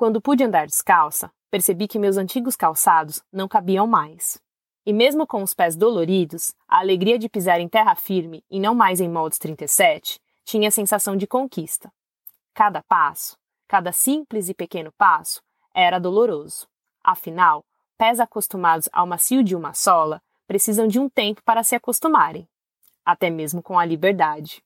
Quando pude andar descalça, percebi que meus antigos calçados não cabiam mais. E mesmo com os pés doloridos, a alegria de pisar em terra firme e não mais em moldes 37 tinha a sensação de conquista. Cada passo, cada simples e pequeno passo, era doloroso. Afinal, pés acostumados ao macio de uma sola precisam de um tempo para se acostumarem, até mesmo com a liberdade.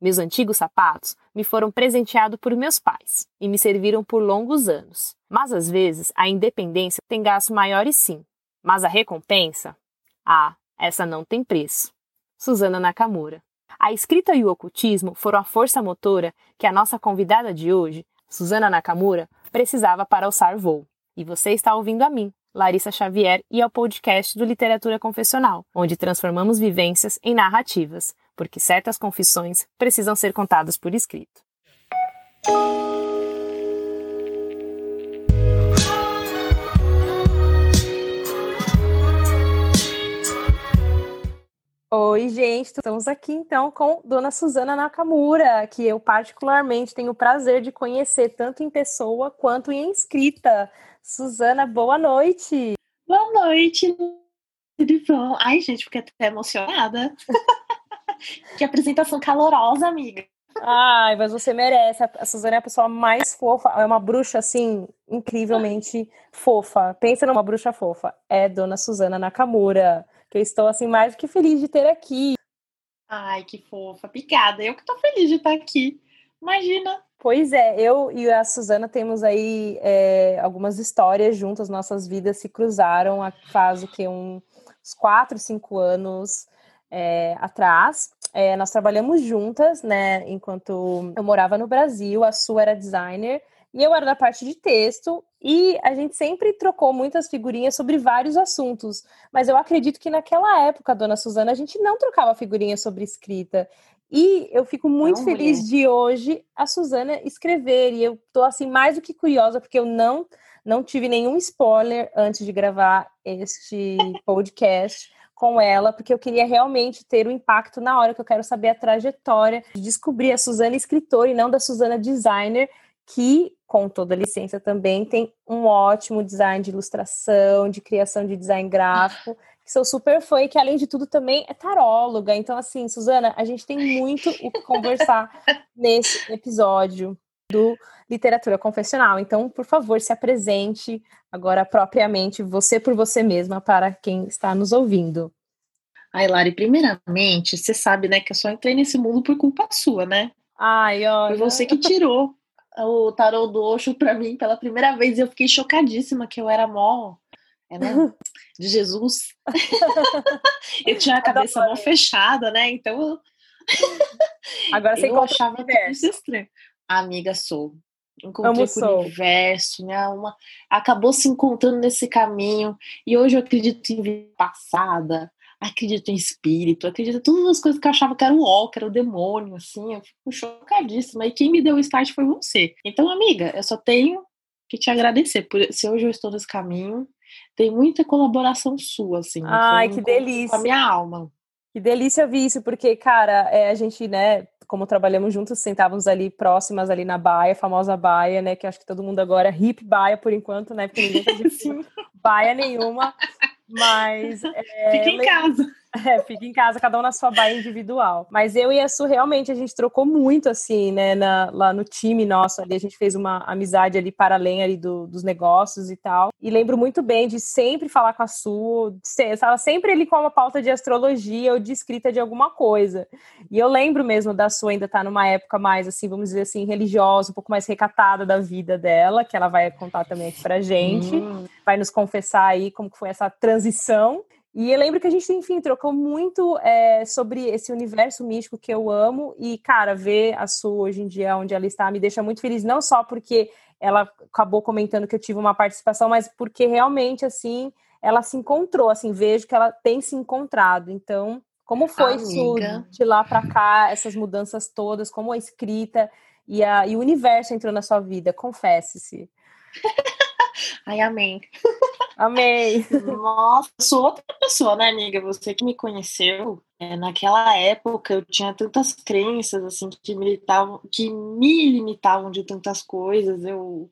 Meus antigos sapatos me foram presenteados por meus pais e me serviram por longos anos. Mas às vezes a independência tem gastos maiores sim. Mas a recompensa? Ah, essa não tem preço. Suzana Nakamura. A escrita e o ocultismo foram a força motora que a nossa convidada de hoje, Suzana Nakamura, precisava para alçar voo. E você está ouvindo a mim, Larissa Xavier, e ao podcast do Literatura Confessional, onde transformamos vivências em narrativas porque certas confissões precisam ser contadas por escrito. Oi, gente, estamos aqui então com Dona Suzana Nakamura, que eu particularmente tenho o prazer de conhecer tanto em pessoa quanto em escrita. Suzana, boa noite. Boa noite, tudo bom? Ai, gente, fiquei até emocionada. que apresentação calorosa, amiga. Ai, mas você merece. A Suzana é a pessoa mais fofa. É uma bruxa, assim, incrivelmente fofa. Pensa numa bruxa fofa. É Dona Suzana Nakamura. Que eu estou, assim, mais do que feliz de ter aqui. Ai, que fofa. Obrigada. Eu que estou feliz de estar aqui. Imagina. Pois é, eu e a Suzana temos aí é, algumas histórias juntas. Nossas vidas se cruzaram faz o que? Um, uns quatro, cinco anos é, atrás. É, nós trabalhamos juntas, né? Enquanto eu morava no Brasil, a Su era designer e eu era da parte de texto. E a gente sempre trocou muitas figurinhas sobre vários assuntos. Mas eu acredito que naquela época, dona Suzana, a gente não trocava figurinhas sobre escrita. E eu fico muito não, feliz mulher. de hoje a Suzana escrever. E eu tô assim mais do que curiosa, porque eu não, não tive nenhum spoiler antes de gravar este podcast com ela, porque eu queria realmente ter o um impacto na hora que eu quero saber a trajetória, de descobrir a Suzana escritora e não da Suzana designer, que, com toda licença também, tem um ótimo design de ilustração, de criação de design gráfico, que sou super fã e que, além de tudo, também é taróloga. Então, assim, Suzana, a gente tem muito o que conversar nesse episódio do Literatura Confessional. Então, por favor, se apresente agora propriamente, você por você mesma, para quem está nos ouvindo. Ai, Lari, primeiramente, você sabe, né, que eu só entrei nesse mundo por culpa sua, né? Ai, olha. Foi você que tirou o tarô do Osho para mim pela primeira vez e eu fiquei chocadíssima que eu era mó é, né? de Jesus. eu tinha a cabeça mó fechada, né? Então Agora você eu achava tudo estranho. Amiga, sou. Encontrei Amo com o universo, minha alma acabou se encontrando nesse caminho. E hoje eu acredito em vida passada, acredito em espírito, acredito em todas as coisas que eu achava que era o ó, que era o demônio, assim. Eu fico chocadíssima. E quem me deu o start foi você. Então, amiga, eu só tenho que te agradecer por se hoje eu estou nesse caminho. Tem muita colaboração sua, assim. Ai, que delícia. Com a minha alma. Que delícia ouvir isso, porque, cara, é, a gente, né, como trabalhamos juntos, sentávamos ali próximas ali na baia, famosa baia, né? Que acho que todo mundo agora é hip baia por enquanto, né? Porque ninguém tá de baia nenhuma. Mas. É, Fica em casa. É, fica em casa, cada um na sua baia individual. Mas eu e a Su, realmente, a gente trocou muito, assim, né, na, lá no time nosso ali, a gente fez uma amizade ali para além ali do, dos negócios e tal. E lembro muito bem de sempre falar com a Su, estava sempre ele com uma pauta de astrologia ou de escrita de alguma coisa. E eu lembro mesmo da Su ainda estar tá numa época mais, assim, vamos dizer assim, religiosa, um pouco mais recatada da vida dela, que ela vai contar também aqui pra gente. Hum. Vai nos confessar aí como que foi essa transição. E eu lembro que a gente, enfim, trocou muito é, sobre esse universo místico que eu amo. E, cara, ver a Su hoje em dia, onde ela está, me deixa muito feliz, não só porque ela acabou comentando que eu tive uma participação, mas porque realmente, assim, ela se encontrou, assim, vejo que ela tem se encontrado. Então, como foi Su de lá para cá, essas mudanças todas, como a escrita e, a, e o universo entrou na sua vida? Confesse-se. Ai, amém. Amei. Nossa, eu sou outra pessoa, né, amiga? Você que me conheceu, é, naquela época eu tinha tantas crenças, assim, que me limitavam, que me limitavam de tantas coisas. Eu,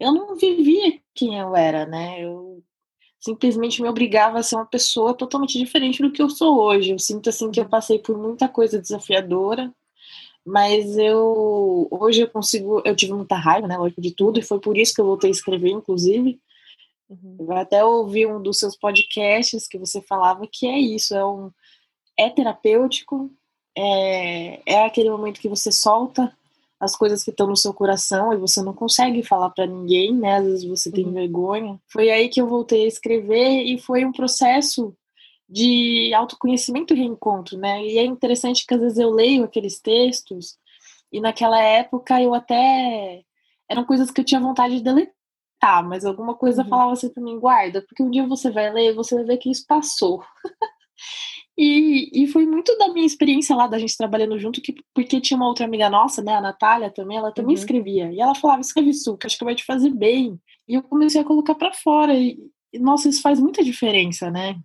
eu não vivia quem eu era, né? Eu simplesmente me obrigava a ser uma pessoa totalmente diferente do que eu sou hoje. Eu sinto assim que eu passei por muita coisa desafiadora, mas eu hoje eu consigo, eu tive muita raiva, né, lógico de tudo, e foi por isso que eu voltei a escrever, inclusive. Uhum. Eu até ouvi um dos seus podcasts que você falava que é isso, é um é terapêutico, é, é aquele momento que você solta as coisas que estão no seu coração e você não consegue falar para ninguém, né? Às vezes você tem uhum. vergonha. Foi aí que eu voltei a escrever e foi um processo de autoconhecimento e reencontro, né? E é interessante que às vezes eu leio aqueles textos e naquela época eu até eram coisas que eu tinha vontade de deletar, mas alguma coisa uhum. falava assim para mim, guarda, porque um dia você vai ler, você vai ver que isso passou. E, e foi muito da minha experiência lá, da gente trabalhando junto, que, porque tinha uma outra amiga nossa, né, a Natália também, ela também uhum. escrevia. E ela falava, escreve isso, que acho que vai te fazer bem. E eu comecei a colocar para fora. E, e, nossa, isso faz muita diferença, né?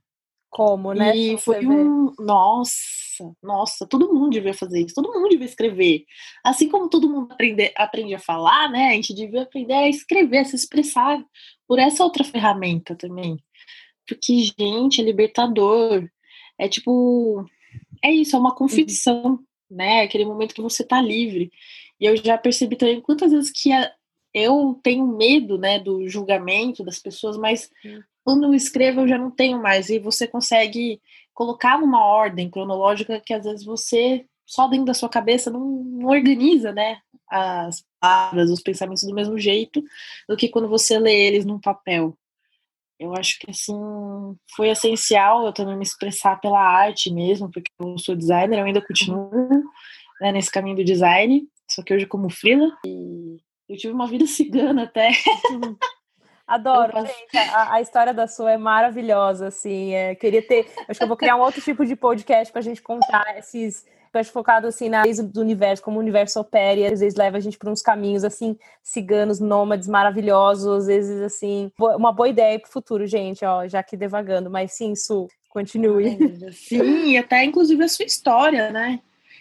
Como, né? E foi um. Nossa, nossa, todo mundo devia fazer isso, todo mundo devia escrever. Assim como todo mundo aprende, aprende a falar, né? A gente devia aprender a escrever, a se expressar por essa outra ferramenta também. Porque, gente, é libertador. É tipo, é isso, é uma confissão, uhum. né? Aquele momento que você tá livre. E eu já percebi também quantas vezes que a, eu tenho medo, né, do julgamento das pessoas, mas uhum. Quando eu escrevo eu já não tenho mais. E você consegue colocar numa ordem cronológica que às vezes você só dentro da sua cabeça não, não organiza, né, as palavras, os pensamentos do mesmo jeito do que quando você lê eles num papel eu acho que assim foi essencial eu também me expressar pela arte mesmo, porque eu sou designer, eu ainda continuo né, nesse caminho do design, só que hoje como freela e eu tive uma vida cigana até. Adoro, gente. A, a, história da sua é maravilhosa, assim. É, queria ter. Acho que eu vou criar um outro tipo de podcast para a gente contar esses acho focado assim na do universo, como o universo opera, e às vezes leva a gente por uns caminhos assim, ciganos, nômades maravilhosos, às vezes assim, uma boa ideia para o futuro, gente, ó, já que devagando, mas sim, Su, continue. Sim, até inclusive a sua história, né?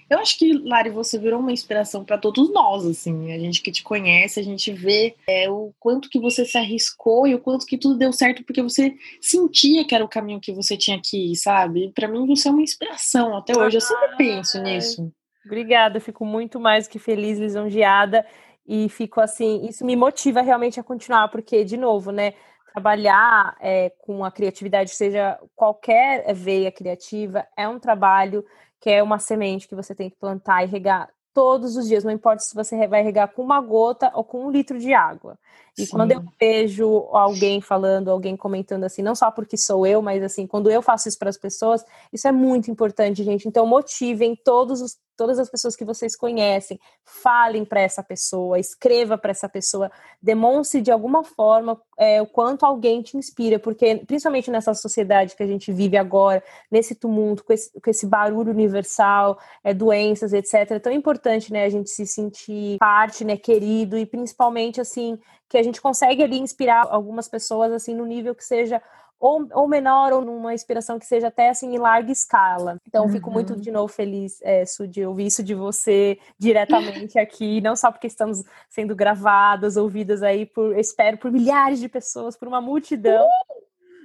Eu acho que, Lari, você virou uma inspiração para todos nós, assim, a gente que te conhece, a gente vê é, o quanto que você se arriscou e o quanto que tudo deu certo porque você sentia que era o caminho que você tinha que ir, sabe? Para mim você é uma inspiração até hoje, eu sempre penso nisso. Obrigada, fico muito mais que feliz, lisonjeada e fico assim, isso me motiva realmente a continuar, porque, de novo, né? Trabalhar é, com a criatividade, seja qualquer veia criativa, é um trabalho que é uma semente que você tem que plantar e regar todos os dias, não importa se você vai regar com uma gota ou com um litro de água. E Sim. quando eu vejo alguém falando, alguém comentando assim, não só porque sou eu, mas assim, quando eu faço isso para as pessoas, isso é muito importante, gente. Então, motivem todos os, todas as pessoas que vocês conhecem, falem para essa pessoa, escreva para essa pessoa, demonstre de alguma forma é, o quanto alguém te inspira, porque principalmente nessa sociedade que a gente vive agora, nesse tumulto, com esse, com esse barulho universal, é, doenças, etc., é tão importante, né, a gente se sentir parte, né, querido e principalmente assim que a gente consegue ali inspirar algumas pessoas assim no nível que seja ou, ou menor ou numa inspiração que seja até assim em larga escala. Então, uhum. fico muito uhum. de novo feliz, é, Su, de ouvir isso de você diretamente aqui, não só porque estamos sendo gravadas, ouvidas aí por, espero, por milhares de pessoas, por uma multidão.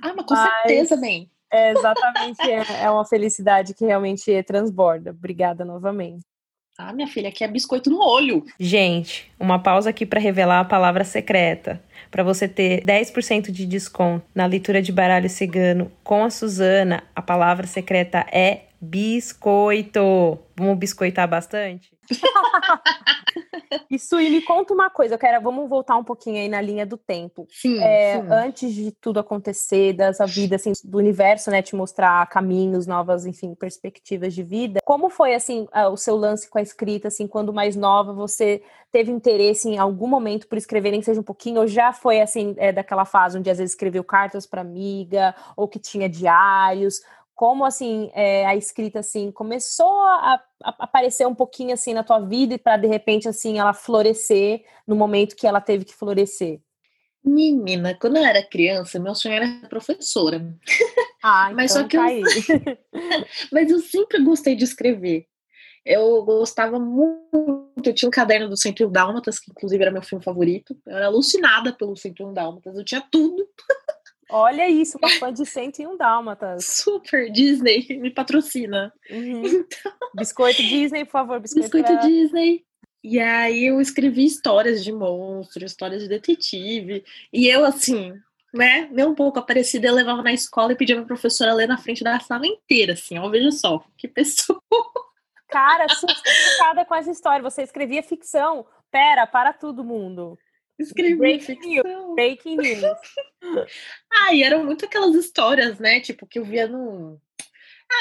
Ah, mas com mas, certeza, bem. É, exatamente, é, é uma felicidade que realmente transborda. Obrigada novamente. Ah, minha filha, aqui é biscoito no olho. Gente, uma pausa aqui para revelar a palavra secreta. Para você ter 10% de desconto na leitura de baralho cigano com a Suzana, a palavra secreta é biscoito. Vamos biscoitar bastante? Isso, e me conta uma coisa, eu quero, vamos voltar um pouquinho aí na linha do tempo. Sim, é, sim. Antes de tudo acontecer, dessa vida, assim, do universo, né, te mostrar caminhos, novas, enfim, perspectivas de vida, como foi, assim, o seu lance com a escrita, assim, quando mais nova, você teve interesse em algum momento por escrever, nem que seja um pouquinho, ou já foi, assim, é, daquela fase onde às vezes escreveu cartas para amiga, ou que tinha diários, como assim é, a escrita assim começou a, a, aparecer um pouquinho assim na tua vida e para de repente assim ela florescer no momento que ela teve que florescer? Menina, quando eu era criança, meu sonho era professora. Ah, mas então só que tá eu... mas eu sempre gostei de escrever. Eu gostava muito. Eu tinha um caderno do 101 Dálmatas, que inclusive era meu filme favorito. Eu era alucinada pelo 101 Dálmatas. Eu tinha tudo. Olha isso, uma fã de 101 Dálmatas. Super, Disney, me patrocina. Uhum. Então... Biscoito Disney, por favor. Biscoito, Biscoito pra... Disney. E aí eu escrevi histórias de monstros, histórias de detetive. E eu, assim, né, nem um pouco aparecida, eu levava na escola e pedia pra professora ler na frente da sala inteira, assim, ó, veja só, que pessoa. Cara, sofisticada com essa história. Você escrevia ficção. Pera, para todo mundo. Escrevi breaking ficção. News, breaking news. ah, e eram muito aquelas histórias, né? Tipo, que eu via no.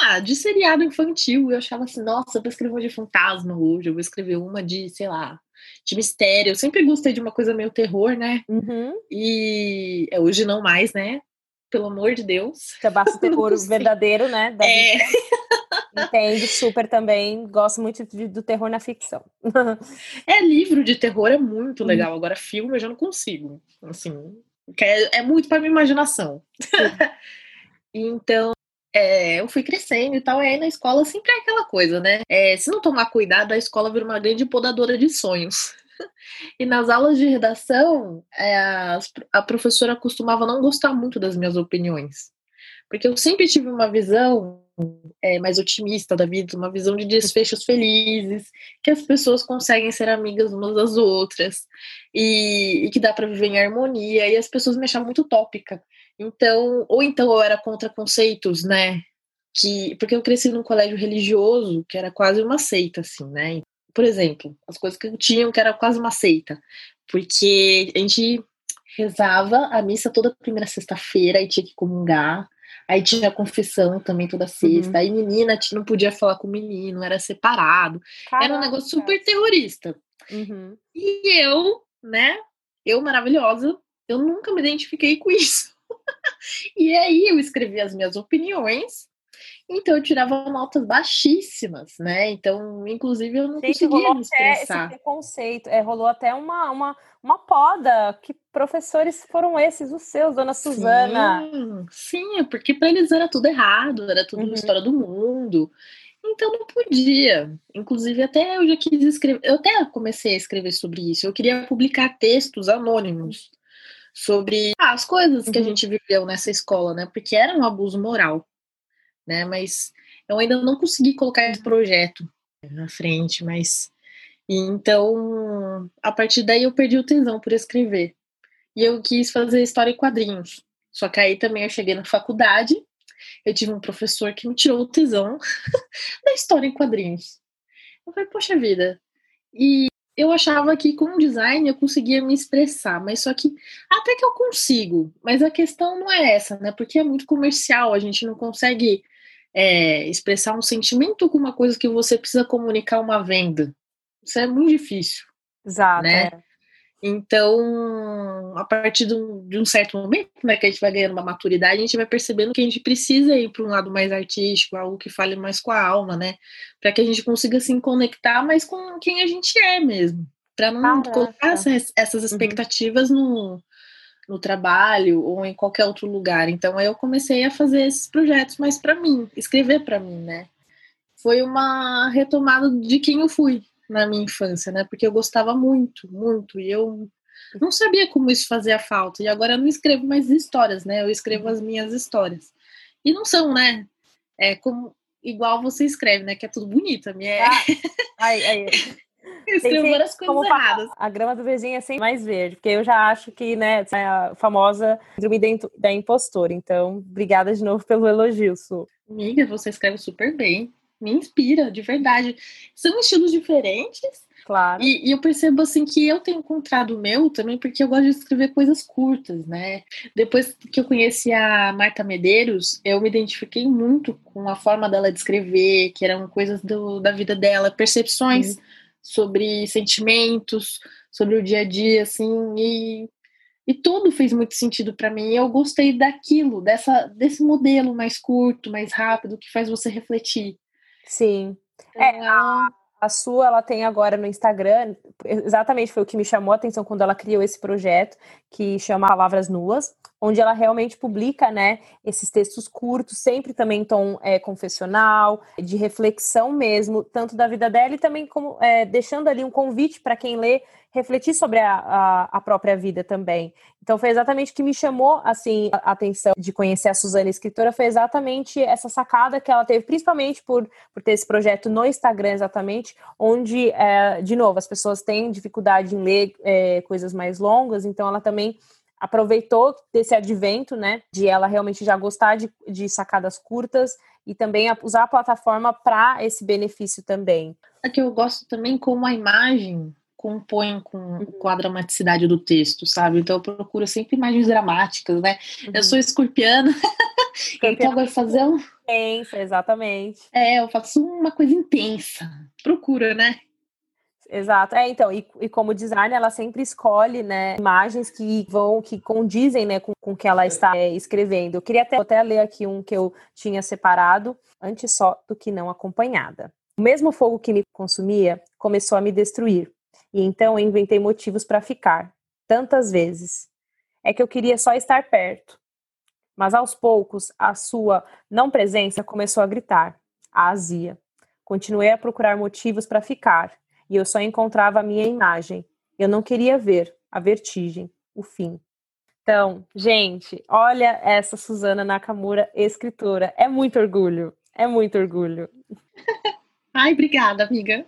Ah, de seriado infantil. Eu achava assim, nossa, eu vou escrever uma de fantasma hoje, eu vou escrever uma de, sei lá, de mistério. Eu sempre gostei de uma coisa meio terror, né? Uhum. E é, hoje não mais, né? Pelo amor de Deus. Já basta o terror verdadeiro, né? Da é. Entendo super também. Gosto muito de, do terror na ficção. é, livro de terror é muito uhum. legal. Agora, filme eu já não consigo. Assim, é, é muito para minha imaginação. então, é, eu fui crescendo e tal, e aí na escola sempre é aquela coisa, né? É, se não tomar cuidado, a escola vira uma grande podadora de sonhos. E nas aulas de redação, é, a, professora costumava não gostar muito das minhas opiniões. Porque eu sempre tive uma visão é, mais otimista da vida, uma visão de desfechos felizes, que as pessoas conseguem ser amigas umas das outras, e, e que dá para viver em harmonia, e as pessoas me achavam muito utópica. Então, ou então eu era contra conceitos, né? Que, porque eu cresci num colégio religioso que era quase uma seita, assim, né? Por exemplo, as coisas que eu tinha que era quase uma seita, porque a gente rezava a missa toda primeira sexta-feira e tinha que comungar. Aí tinha a confissão também toda sexta. Uhum. Aí menina não podia falar com menino, era separado. Caraca. Era um negócio super terrorista. Uhum. E eu, né? Eu maravilhosa, eu nunca me identifiquei com isso. e aí eu escrevi as minhas opiniões. Então eu tirava notas baixíssimas, né? Então, inclusive, eu não Gente, conseguia me expressar. Esse preconceito, é, rolou até uma, uma, uma poda. Que professores foram esses, os seus, dona Suzana? Sim, sim é porque para eles era tudo errado, era tudo uhum. história do mundo. Então não podia. Inclusive, até eu já quis escrever, eu até comecei a escrever sobre isso. Eu queria publicar textos anônimos sobre ah, as coisas uhum. que a uhum. gente viveu nessa escola, né? Porque era um abuso moral, né? Mas eu ainda não consegui colocar esse projeto na frente, mas então, a partir daí eu perdi o tesão por escrever. E eu quis fazer história em quadrinhos. Só que aí também eu cheguei na faculdade, eu tive um professor que me tirou o tesão da história em quadrinhos. Eu falei, poxa vida. E eu achava que com design eu conseguia me expressar, mas só que até que eu consigo, mas a questão não é essa, né? Porque é muito comercial, a gente não consegue é, expressar um sentimento com uma coisa que você precisa comunicar uma venda. Isso é muito difícil. Exato. Né? É. Então, a partir de um, de um, certo momento, né, que a gente vai ganhando uma maturidade, a gente vai percebendo que a gente precisa ir para um lado mais artístico, algo que fale mais com a alma, né? Para que a gente consiga se conectar mais com quem a gente é mesmo. Para não colocar essas, essas uhum. expectativas uhum. no, no trabalho ou em qualquer outro lugar. Então, eu comecei a fazer esses projetos mais para mim, escrever para mim, né? Foi uma retomada de quem eu fui, na minha infância, né? Porque eu gostava muito, muito, e eu não sabia como isso fazia falta. E agora eu não escrevo mais histórias, né? Eu escrevo as minhas histórias. E não são, né? É como igual você escreve, né? Que é tudo bonito. A minha é... ah, ai, ai. Eu escrevo várias coisas erradas. A grama do vizinho é sempre mais verde, porque eu já acho que, né, é a famosa síndrome da impostora. Então, obrigada de novo pelo elogio, Su. Amiga, você escreve super bem me inspira, de verdade. São estilos diferentes. Claro. E, e, eu percebo assim que eu tenho encontrado o meu também porque eu gosto de escrever coisas curtas, né? Depois que eu conheci a Marta Medeiros, eu me identifiquei muito com a forma dela de escrever, que eram coisas do, da vida dela, percepções uhum. Sobre sentimentos, sobre o dia a dia, assim, e, e tudo fez muito sentido para mim. Eu gostei daquilo, dessa, desse modelo mais curto, mais rápido, que faz você refletir. Sim. É, a, a sua, ela tem agora no Instagram, exatamente foi o que me chamou a atenção quando ela criou esse projeto, que chama Palavras Nuas. onde ela realmente publica, né, esses textos curtos, sempre também em tom é, confessional, de reflexão mesmo, tanto da vida dela e também como é, deixando ali um convite para quem lê refletir sobre a, a, a, própria vida também. Então foi exatamente o que me chamou assim a atenção de conhecer a Suzana escritora foi exatamente essa sacada que ela teve, principalmente por, por ter esse projeto no Instagram exatamente, onde é, de novo as pessoas têm dificuldade em ler é, coisas mais longas, então ela também aproveitou desse advento, né, de ela realmente já gostar de, de sacadas curtas e também usar a plataforma para esse benefício também. É que eu gosto também como a imagem compõem com, uhum. com a dramaticidade do texto, sabe? Então eu procuro sempre imagens dramáticas, né? Uhum. Eu sou escorpiana, então vai fazer um. Intensa, exatamente. É, eu faço uma coisa intensa. Procura, né? Exato. É, então, e, e, como designer, ela sempre escolhe, né, imagens que vão, que condizem, né, com, com o que ela está é, escrevendo. Eu queria até, até ler aqui um que eu tinha separado, antes só do que não acompanhada. O mesmo fogo que me consumia começou a me destruir. E então eu inventei motivos para ficar, tantas vezes. É que eu queria só estar perto. Mas aos poucos, a sua não presença começou a gritar, a azia. Continuei a procurar motivos para ficar, e eu só encontrava a minha imagem. Eu não queria ver a vertigem, o fim. Então, gente, olha essa Suzana Nakamura, escritora. É muito orgulho, é muito orgulho. Ai, obrigada, amiga.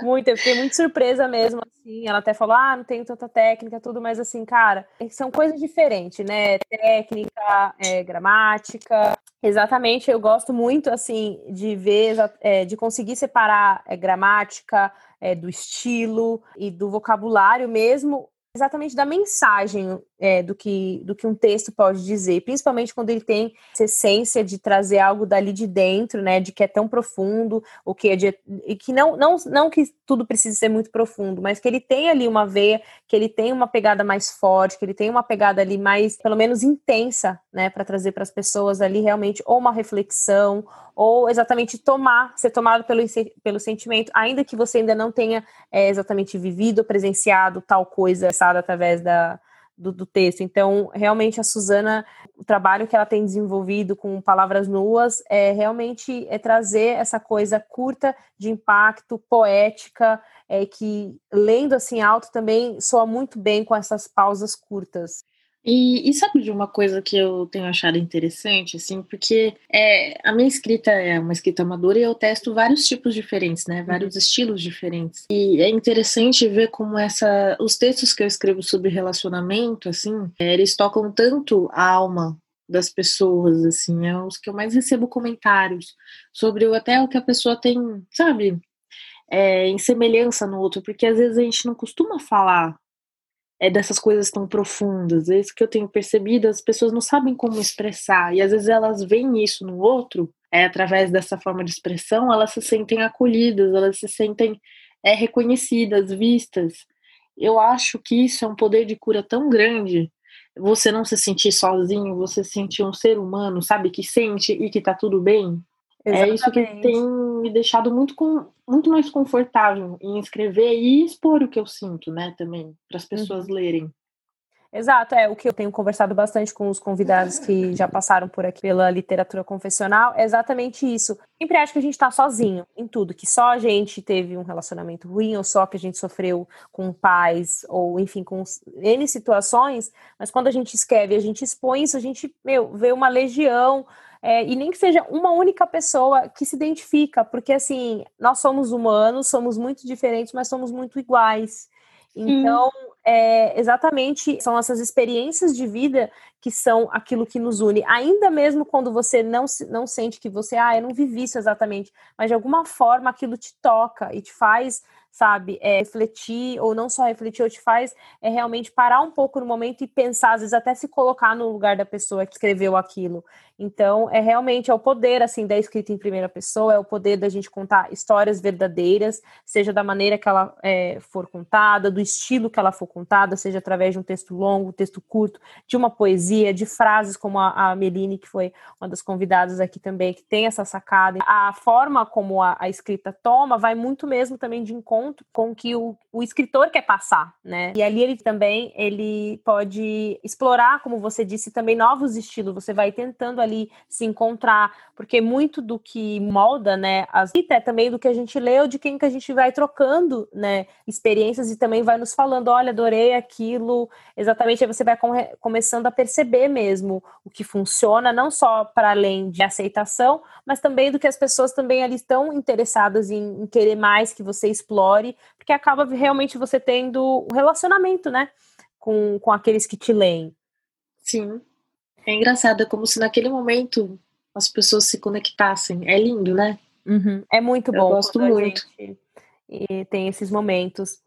Muito, eu fiquei muito surpresa mesmo, assim. Ela até falou, ah, não tenho tanta técnica, tudo, mas assim, cara, são coisas diferentes, né? Técnica, é, gramática. Exatamente, eu gosto muito, assim, de ver, é, de conseguir separar é, gramática é, do estilo e do vocabulário mesmo, exatamente da mensagem é, do, que, do que um texto pode dizer, principalmente quando ele tem essa essência de trazer algo dali de dentro, né, de que é tão profundo, o que é de, e que não, não, não que tudo precise ser muito profundo, mas que ele tem ali uma veia, que ele tem uma pegada mais forte, que ele tem uma pegada ali mais, pelo menos intensa, né, para trazer para as pessoas ali realmente ou uma reflexão ou exatamente tomar, ser tomado pelo, pelo sentimento, ainda que você ainda não tenha é, exatamente vivido, presenciado tal coisa, através da, do, do, texto. Então, realmente a Suzana, o trabalho que ela tem desenvolvido com palavras nuas é realmente é trazer essa coisa curta de impacto, poética, é que lendo assim alto também soa muito bem com essas pausas curtas. E, e, sabe de uma coisa que eu tenho achado interessante, assim, porque é, a minha escrita é uma escrita amadora e eu testo vários tipos diferentes, né? Vários uhum. estilos diferentes. E é interessante ver como essa, os textos que eu escrevo sobre relacionamento, assim, é, eles tocam tanto a alma das pessoas, assim, é os que eu mais recebo comentários sobre até o que a pessoa tem, sabe, é, em semelhança no outro, porque às vezes a gente não costuma falar é dessas coisas tão profundas. É isso que eu tenho percebido, as pessoas não sabem como expressar, e às vezes elas veem isso no outro, é, através dessa forma de expressão, elas se sentem acolhidas, elas se sentem é, reconhecidas, vistas. Eu acho que isso é um poder de cura tão grande. Você não se sentir sozinho, você se sentir um ser humano, sabe, que sente e que tá tudo bem. Exatamente. É isso que tem me deixado muito, com, muito mais confortável em escrever e expor o que eu sinto, né, também, para as pessoas uhum. lerem. Exato, é o que eu tenho conversado bastante com os convidados que já passaram por aqui pela literatura confessional, é exatamente isso. Sempre acho que a gente está sozinho em tudo, que só a gente teve um relacionamento ruim, ou só que a gente sofreu com pais, ou enfim, com N situações, mas quando a gente escreve, a gente expõe isso, a gente, meu, vê uma legião é, e nem que seja uma única pessoa que se identifica, porque assim, nós somos humanos, somos muito diferentes, mas somos muito iguais. Então, é, exatamente, são essas experiências de vida que são aquilo que nos une. Ainda mesmo quando você não, não sente que você, ah, eu não vivi isso exatamente, mas de alguma forma aquilo te toca e te faz sabe, é, refletir, ou não só refletir, ou te faz é, realmente parar um pouco no momento e pensar, às vezes até se colocar no lugar da pessoa que escreveu aquilo. Então, é realmente é o poder, assim, da escrita em primeira pessoa, é o poder da gente contar histórias verdadeiras, seja da maneira que ela é, for contada, do estilo que ela for contada, seja através de um texto longo, texto curto, de uma poesia, de frases como a, a Meline, que foi uma das convidadas aqui também, que tem essa sacada. A forma como a, a escrita toma vai muito mesmo também de encontro com o que o, escritor quer passar, né? E ali ele também ele pode explorar, como você disse, também novos estilos. Você vai tentando ali se encontrar, porque muito do que molda, né, as é também do que a gente lê ou de quem que a gente vai trocando, né, experiências e também vai nos falando, olha, adorei aquilo. Exatamente, aí você vai começando a perceber mesmo o que funciona, não só para além de aceitação, mas também do que as pessoas também ali estão interessadas em, em querer mais que você explore, porque acaba realmente você tendo um relacionamento, né, com, com aqueles que te leem. Sim. É engraçado, é como se naquele momento as pessoas se conectassem. É lindo, né? Uhum. É muito bom. Eu gosto muito. E tem esses momentos.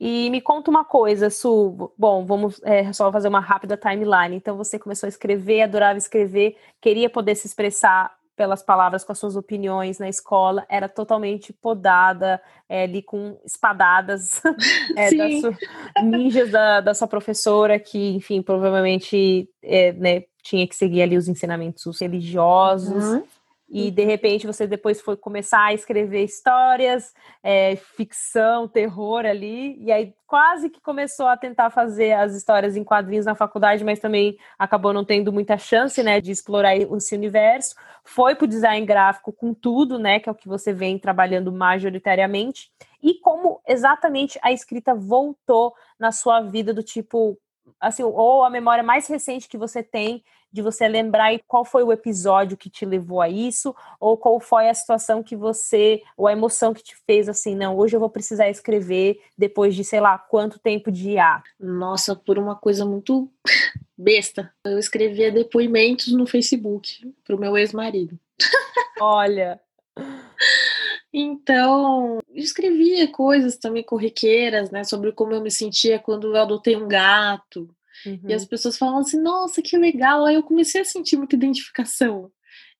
E me conta uma coisa, Su. Bom, vamos é, só fazer uma rápida timeline. Então, você começou a escrever, adorava escrever, queria poder se expressar pelas palavras com as suas opiniões na escola, era totalmente podada, é, ali com espadadas é, da sua, ninjas da, da, sua professora, que, enfim, provavelmente é, né, tinha que seguir ali os ensinamentos religiosos. Uhum. E de repente você depois foi começar a escrever histórias, é, ficção, terror ali, e aí quase que começou a tentar fazer as histórias em quadrinhos na faculdade, mas também acabou não tendo muita chance, né, de explorar esse universo. Foi para o design gráfico com tudo, né, que é o que você vem trabalhando majoritariamente. E como exatamente a escrita voltou na sua vida do tipo, assim, ou a memória mais recente que você tem de você lembrar qual foi o episódio que te levou a isso, ou qual foi a situação que você, ou a emoção que te fez assim, não, hoje eu vou precisar escrever depois de, sei lá, quanto tempo de IA. Nossa, por uma coisa muito besta. Eu escrevia depoimentos no Facebook pro meu ex-marido. Olha. Então, escrevia coisas também corriqueiras, né, sobre como eu me sentia quando eu adotei um gato, Uhum. E as uhum. pessoas falam assim, nossa, que legal. Aí eu comecei a sentir muita identificação.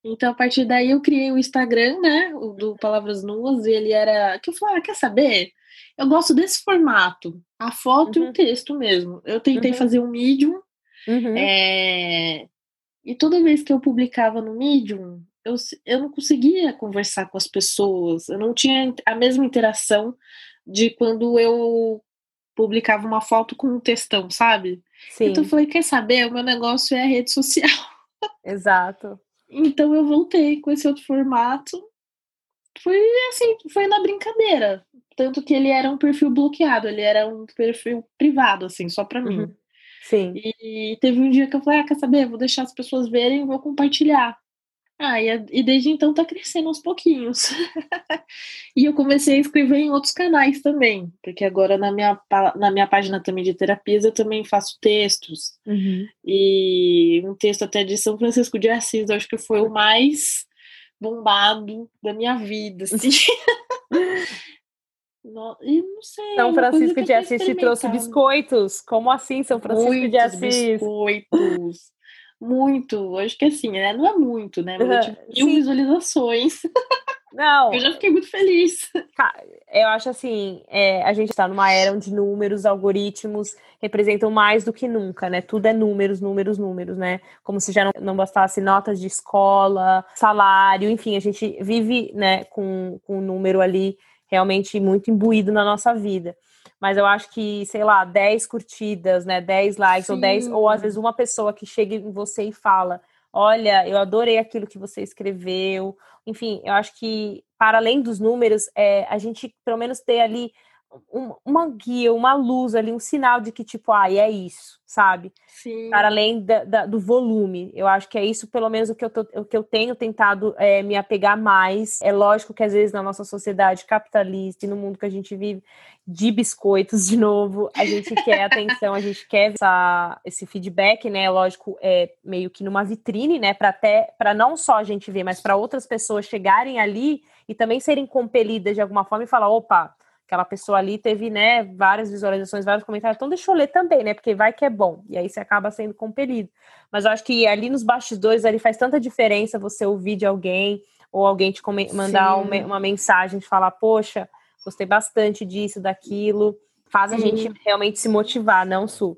Então, a partir daí, eu criei o Instagram, né, o do Palavras Nuas, e ele era. Que eu falei, ah, quer saber? Eu gosto desse formato, a foto uhum. e o uhum. texto mesmo. Eu tentei uhum. fazer um Medium, é... e toda vez que eu publicava no Medium, eu, eu não conseguia conversar com as pessoas, eu não tinha a mesma interação de quando eu publicava uma foto com um textão, sabe? Sim. Então eu falei, quer saber? O meu negócio é a rede social. Exato. então eu voltei com esse outro formato. Foi assim, foi na brincadeira. Tanto que ele era um perfil bloqueado, ele era um perfil privado, assim, só pra mim. Uhum. Sim. E teve um dia que eu falei, ah, quer saber? Vou deixar as pessoas verem e vou compartilhar. Ah, e, e, desde então tá crescendo aos pouquinhos. e eu comecei a escrever em outros canais também, porque agora na minha, na minha página também de terapias eu também faço textos. Uhum. E um texto até de São Francisco de Assis, eu acho que foi o mais bombado da minha vida, assim. No, e não sei. São Francisco de Assis te trouxe biscoitos? Como assim, São Francisco Muitos de Assis? Biscoitos muito, acho que assim, né? Não é muito, né? Mas eu tive mil Sim. visualizações. Não. Eu já fiquei muito feliz. Eu acho assim, é, a gente está numa era onde números, algoritmos representam mais do que nunca, né? Tudo é números, números, números, né? Como se já não, não bastasse notas de escola, salário, enfim, a gente vive, né, com, com um número ali realmente muito imbuído na nossa vida mas eu acho que, sei lá, 10 curtidas, né, 10 likes Sim. ou 10 ou às vezes uma pessoa que chega em você e fala: "Olha, eu adorei aquilo que você escreveu". Enfim, eu acho que para além dos números, é a gente pelo menos ter ali um, uma guia, uma luz ali, um sinal de que, tipo, ah, é isso, sabe? Sim. Para além da, da, do volume. Eu acho que é isso, pelo menos, o que eu, tô, o que eu tenho tentado é, me apegar mais. É lógico que, às vezes, na nossa sociedade capitalista e no mundo que a gente vive, de biscoitos, de novo, a gente quer atenção, a gente quer essa, esse feedback, né? Lógico, é meio que numa vitrine, né? Para até, para não só a gente ver, mas para outras pessoas chegarem ali e também serem compelidas de alguma forma e falar, opa aquela pessoa ali teve, né, várias visualizações, vários comentários, então deixa eu ler também, né, porque vai que é bom, e aí você acaba sendo compelido. Mas eu acho que ali nos bastidores, ali faz tanta diferença você ouvir de alguém, ou alguém te mandar uma, uma, mensagem de falar, poxa, gostei bastante disso, daquilo, faz a Sim. gente realmente se motivar, não, Su?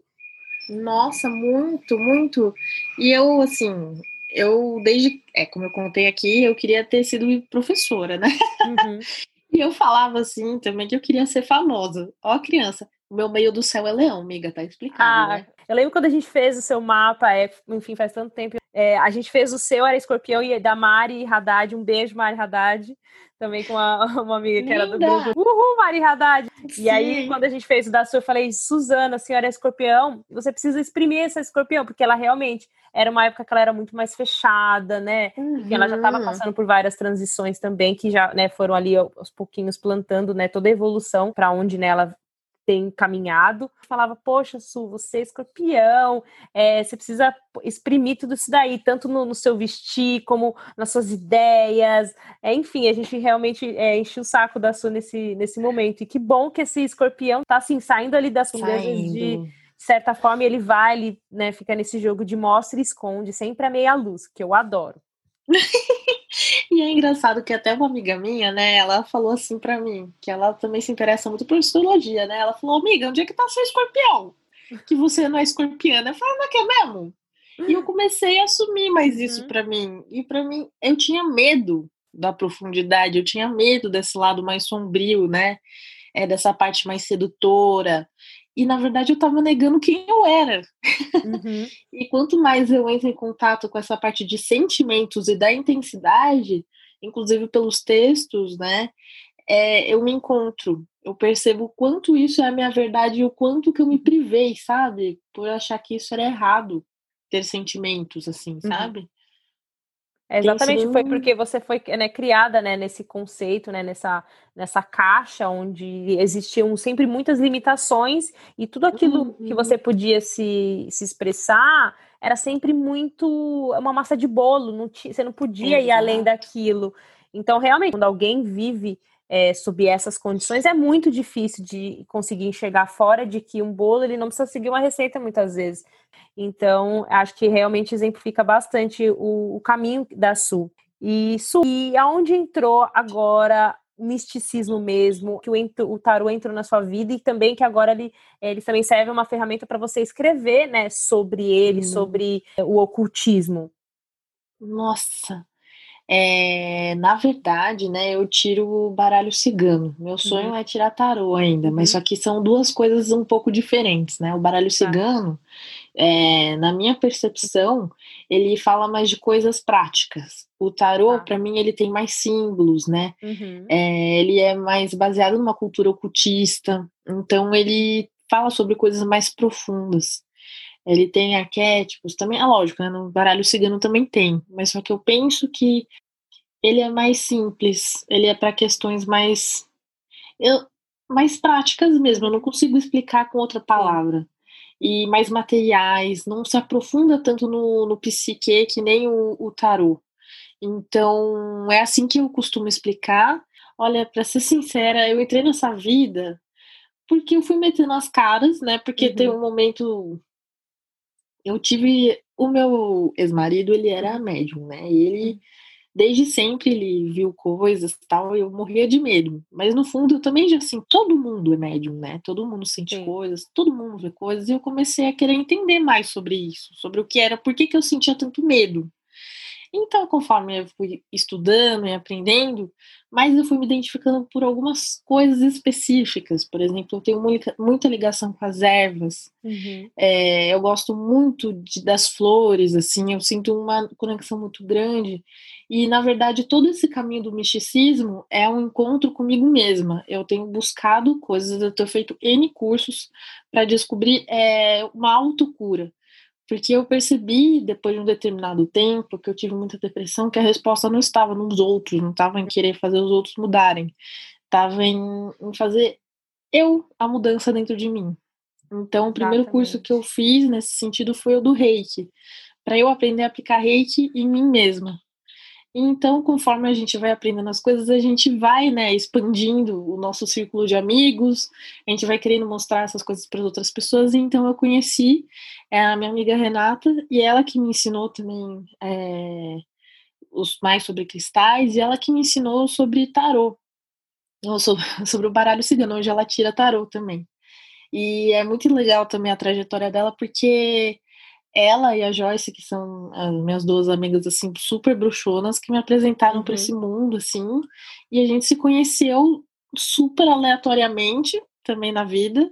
Nossa, muito, muito. E eu, assim, eu desde, é como eu contei aqui, eu queria ter sido professora, né? Uhum. E eu falava assim também que eu queria ser famosa. Ó, criança, o meu meio do céu é leão, amiga, tá explicado, ah, né? Eu lembro quando a gente fez o seu mapa, é, enfim, faz tanto tempo. É, a gente fez o seu, era escorpião, e da Mari Haddad. Um beijo, Mari Haddad. Também com uma, uma amiga Linda. que era do grupo. Uhul, Mari Haddad! Sim. E aí, quando a gente fez o da sua, eu falei, Suzana, a senhora é escorpião, você precisa exprimir essa escorpião, porque ela realmente era uma época que ela era muito mais fechada, né? Uhum. ela já estava passando por várias transições também, que já né, foram ali aos pouquinhos plantando né, toda a evolução para onde né, ela tem caminhado. Falava, poxa, Su, você é escorpião, é, você precisa exprimir tudo isso daí, tanto no, no seu vestir, como nas suas ideias. É, enfim, a gente realmente é, enche o saco da Su nesse, nesse momento. E que bom que esse escorpião tá assim, saindo ali das coisas de certa forma, ele vai, ele né, fica nesse jogo de mostra e esconde, sempre a meia luz, que eu adoro. e é engraçado que até uma amiga minha, né, ela falou assim para mim, que ela também se interessa muito por astrologia, né? Ela falou, amiga, onde é que tá seu escorpião? Que você não é escorpiana. Eu falei, não é que é mesmo? E eu comecei a assumir mais isso uhum. para mim. E para mim, eu tinha medo da profundidade, eu tinha medo desse lado mais sombrio, né? É, dessa parte mais sedutora. E na verdade eu estava negando quem eu era. Uhum. e quanto mais eu entro em contato com essa parte de sentimentos e da intensidade, inclusive pelos textos, né? É, eu me encontro, eu percebo o quanto isso é a minha verdade e o quanto que eu me privei, sabe? Por achar que isso era errado, ter sentimentos, assim, uhum. sabe? É, exatamente, foi porque você foi né, criada né, nesse conceito, né, nessa, nessa caixa onde existiam sempre muitas limitações e tudo aquilo uhum. que você podia se, se expressar era sempre muito uma massa de bolo, não você não podia Exato. ir além daquilo. Então, realmente, quando alguém vive é, sob essas condições, é muito difícil de conseguir enxergar fora de que um bolo ele não precisa seguir uma receita muitas vezes. Então, acho que realmente exemplifica bastante o, o caminho da Sul. E Sul, e aonde entrou agora o misticismo mesmo, que o, o tarô entrou na sua vida e também que agora ele, ele também serve uma ferramenta para você escrever, né, sobre ele, hum. sobre o ocultismo. Nossa, é, na verdade, né, eu tiro o baralho cigano. Meu sonho uhum. é tirar tarô ainda, mas uhum. só que são duas coisas um pouco diferentes, né? O baralho tá. cigano, é, na minha percepção, ele fala mais de coisas práticas. O tarô, tá. para mim, ele tem mais símbolos, né? Uhum. É, ele é mais baseado numa cultura ocultista, então ele fala sobre coisas mais profundas. Ele tem arquétipos, também é lógico, né? No baralho cigano também tem, mas só que eu penso que ele é mais simples, ele é para questões mais eu, mais práticas mesmo, eu não consigo explicar com outra palavra. E mais materiais, não se aprofunda tanto no, no psique que nem o, o tarô. Então, é assim que eu costumo explicar. Olha, para ser sincera, eu entrei nessa vida porque eu fui metendo as caras, né? Porque uhum. tem um momento eu tive o meu ex-marido, ele era médium, né? E ele desde sempre ele viu coisas tal, eu morria de medo. Mas no fundo eu também já assim, todo mundo é médium, né? Todo mundo sente Sim. coisas, todo mundo vê coisas, e eu comecei a querer entender mais sobre isso, sobre o que era, por que, que eu sentia tanto medo. Então, conforme eu fui estudando e aprendendo, mais eu fui me identificando por algumas coisas específicas. Por exemplo, eu tenho muita, muita ligação com as ervas. Uhum. É, eu gosto muito de, das flores, assim, eu sinto uma conexão muito grande. E, na verdade, todo esse caminho do misticismo é um encontro comigo mesma. Eu tenho buscado coisas, eu tenho feito N cursos para descobrir é, uma autocura. Porque eu percebi, depois de um determinado tempo, que eu tive muita depressão, que a resposta não estava nos outros, não estava em querer fazer os outros mudarem, estava em, em, fazer eu a mudança dentro de mim. Então, o primeiro Exatamente. curso que eu fiz nesse sentido foi o do reiki, para eu aprender a aplicar reiki em mim mesma. Então, conforme a gente vai aprendendo as coisas, a gente vai, né, expandindo o nosso círculo de amigos, a gente vai querendo mostrar essas coisas para outras pessoas. Então, eu conheci é, a minha amiga Renata, e ela que me ensinou também é, os mais sobre cristais, e ela que me ensinou sobre tarô, ou sobre, sobre o baralho cigano, onde ela tira tarô também. E é muito legal também a trajetória dela, porque ela e a Joyce, que são as minhas duas amigas, assim, super bruxonas, que me apresentaram uhum. para esse mundo, assim, e a gente se conheceu super aleatoriamente também na vida.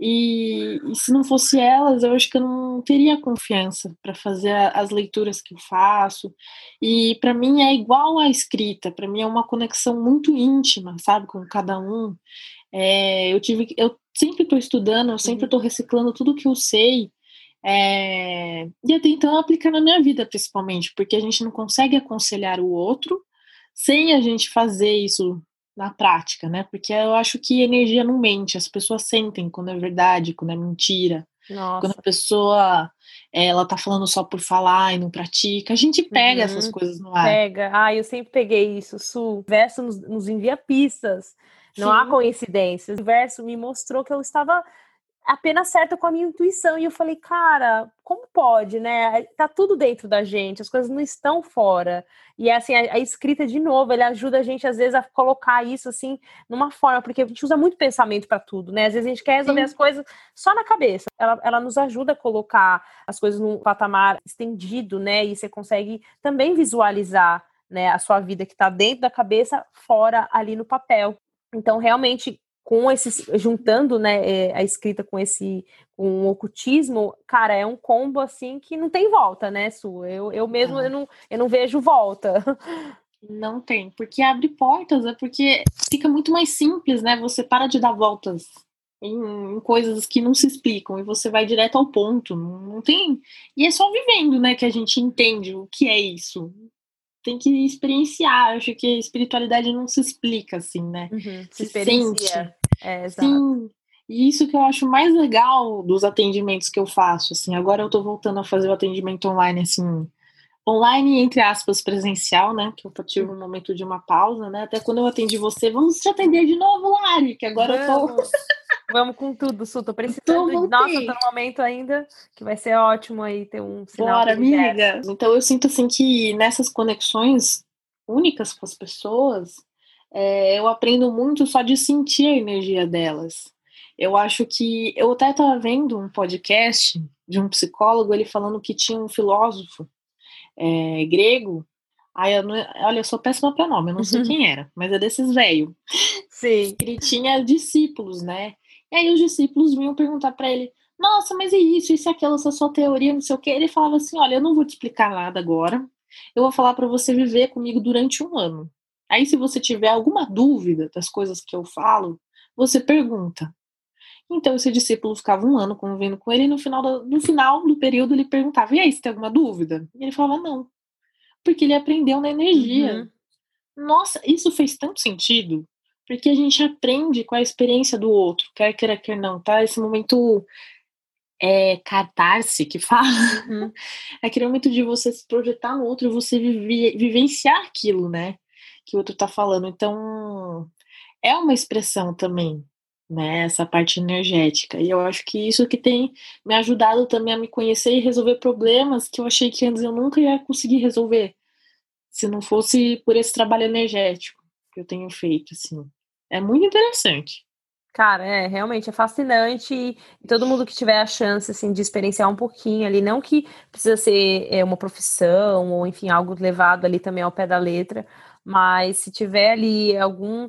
E, e, se não fosse elas, eu acho que eu não teria confiança para fazer as leituras que eu faço. E para mim é igual à escrita, para mim é uma conexão muito íntima, sabe, com cada um. É, eu tive, eu sempre estou estudando, eu sempre estou uhum. reciclando tudo que eu sei. É, e tentando aplicar na minha vida, principalmente, porque a gente não consegue aconselhar o outro sem a gente fazer isso na prática, né? Porque eu acho que energia não mente, as pessoas sentem quando é verdade, quando é mentira. Nossa. Quando a pessoa ela tá falando só por falar e não pratica, a gente pega uhum. essas coisas no ar. Pega. Ah, eu sempre peguei isso. Su, o verso nos, nos envia pistas. Não Sim. há coincidências. O verso me mostrou que eu estava apenas certa com a minha intuição. E eu falei, cara, como pode, né? Tá tudo dentro da gente, as coisas não estão fora. E assim, a, a, escrita, de novo, ele ajuda a gente, às vezes, a colocar isso assim numa forma, porque a gente usa muito pensamento para tudo, né? Às vezes a gente quer resolver Sim. as coisas só na cabeça. Ela, ela nos ajuda a colocar as coisas num patamar estendido, né? E você consegue também visualizar né, a sua vida que está dentro da cabeça, fora ali no papel. Então, realmente, com esses juntando né, é, a escrita com esse com o ocultismo, cara, é um combo assim que não tem volta, né, Su? Eu, eu mesmo eu não, eu não vejo volta. Não tem, porque abre portas, é porque fica muito mais simples, né? Você para de dar voltas em, em, coisas que não se explicam e você vai direto ao ponto. Não tem. E é só vivendo, né, que a gente entende o que é isso tem que experienciar. Eu acho que a espiritualidade não se explica assim, né? Uhum, se, se sente. É, Sim. E isso que eu acho mais legal dos atendimentos que eu faço, assim. Agora eu tô voltando a fazer o atendimento online, assim, online, entre aspas, presencial, né? Que eu tive um momento de uma pausa, né? Até quando eu atendi você, vamos te atender de novo, Lari, que agora vamos. eu tô. vamos com tudo, Su. Tô precisando. Tô, Nossa, tô no momento ainda que vai ser ótimo aí ter um sinal. Bora, amiga. Então eu sinto assim que nessas conexões únicas com as pessoas, é, eu aprendo muito só de sentir a energia delas. Eu acho que. Eu até estava vendo um podcast de um psicólogo, ele falando que tinha um filósofo é, grego. Aí eu não, olha, eu sou péssima para nome, eu não sei uhum. quem era, mas é desses velho. Sim. Ele tinha discípulos, né? E aí os discípulos vinham perguntar para ele: Nossa, mas e isso, isso e aquilo, essa sua teoria, não sei o quê. Ele falava assim: Olha, eu não vou te explicar nada agora. Eu vou falar para você viver comigo durante um ano. Aí, se você tiver alguma dúvida das coisas que eu falo, você pergunta. Então, esse discípulo ficava um ano convivendo com ele, e no final do, no final do período ele perguntava: E aí, você tem alguma dúvida? E ele falava: Não. Porque ele aprendeu na energia. Uhum. Nossa, isso fez tanto sentido. Porque a gente aprende com a experiência do outro, quer queira, quer não, tá? Esse momento é, catarse que fala. Uhum. É aquele momento de você se projetar no outro, você viver, vivenciar aquilo, né? Que o outro está falando. Então, é uma expressão também, né? Essa parte energética. E eu acho que isso que tem me ajudado também a me conhecer e resolver problemas que eu achei que antes eu nunca ia conseguir resolver, se não fosse por esse trabalho energético que eu tenho feito, assim. É muito interessante. Cara, é realmente é fascinante e todo mundo que tiver a chance assim de experienciar um pouquinho ali, não que precisa ser é, uma profissão ou enfim algo levado ali também ao pé da letra, mas se tiver ali algum,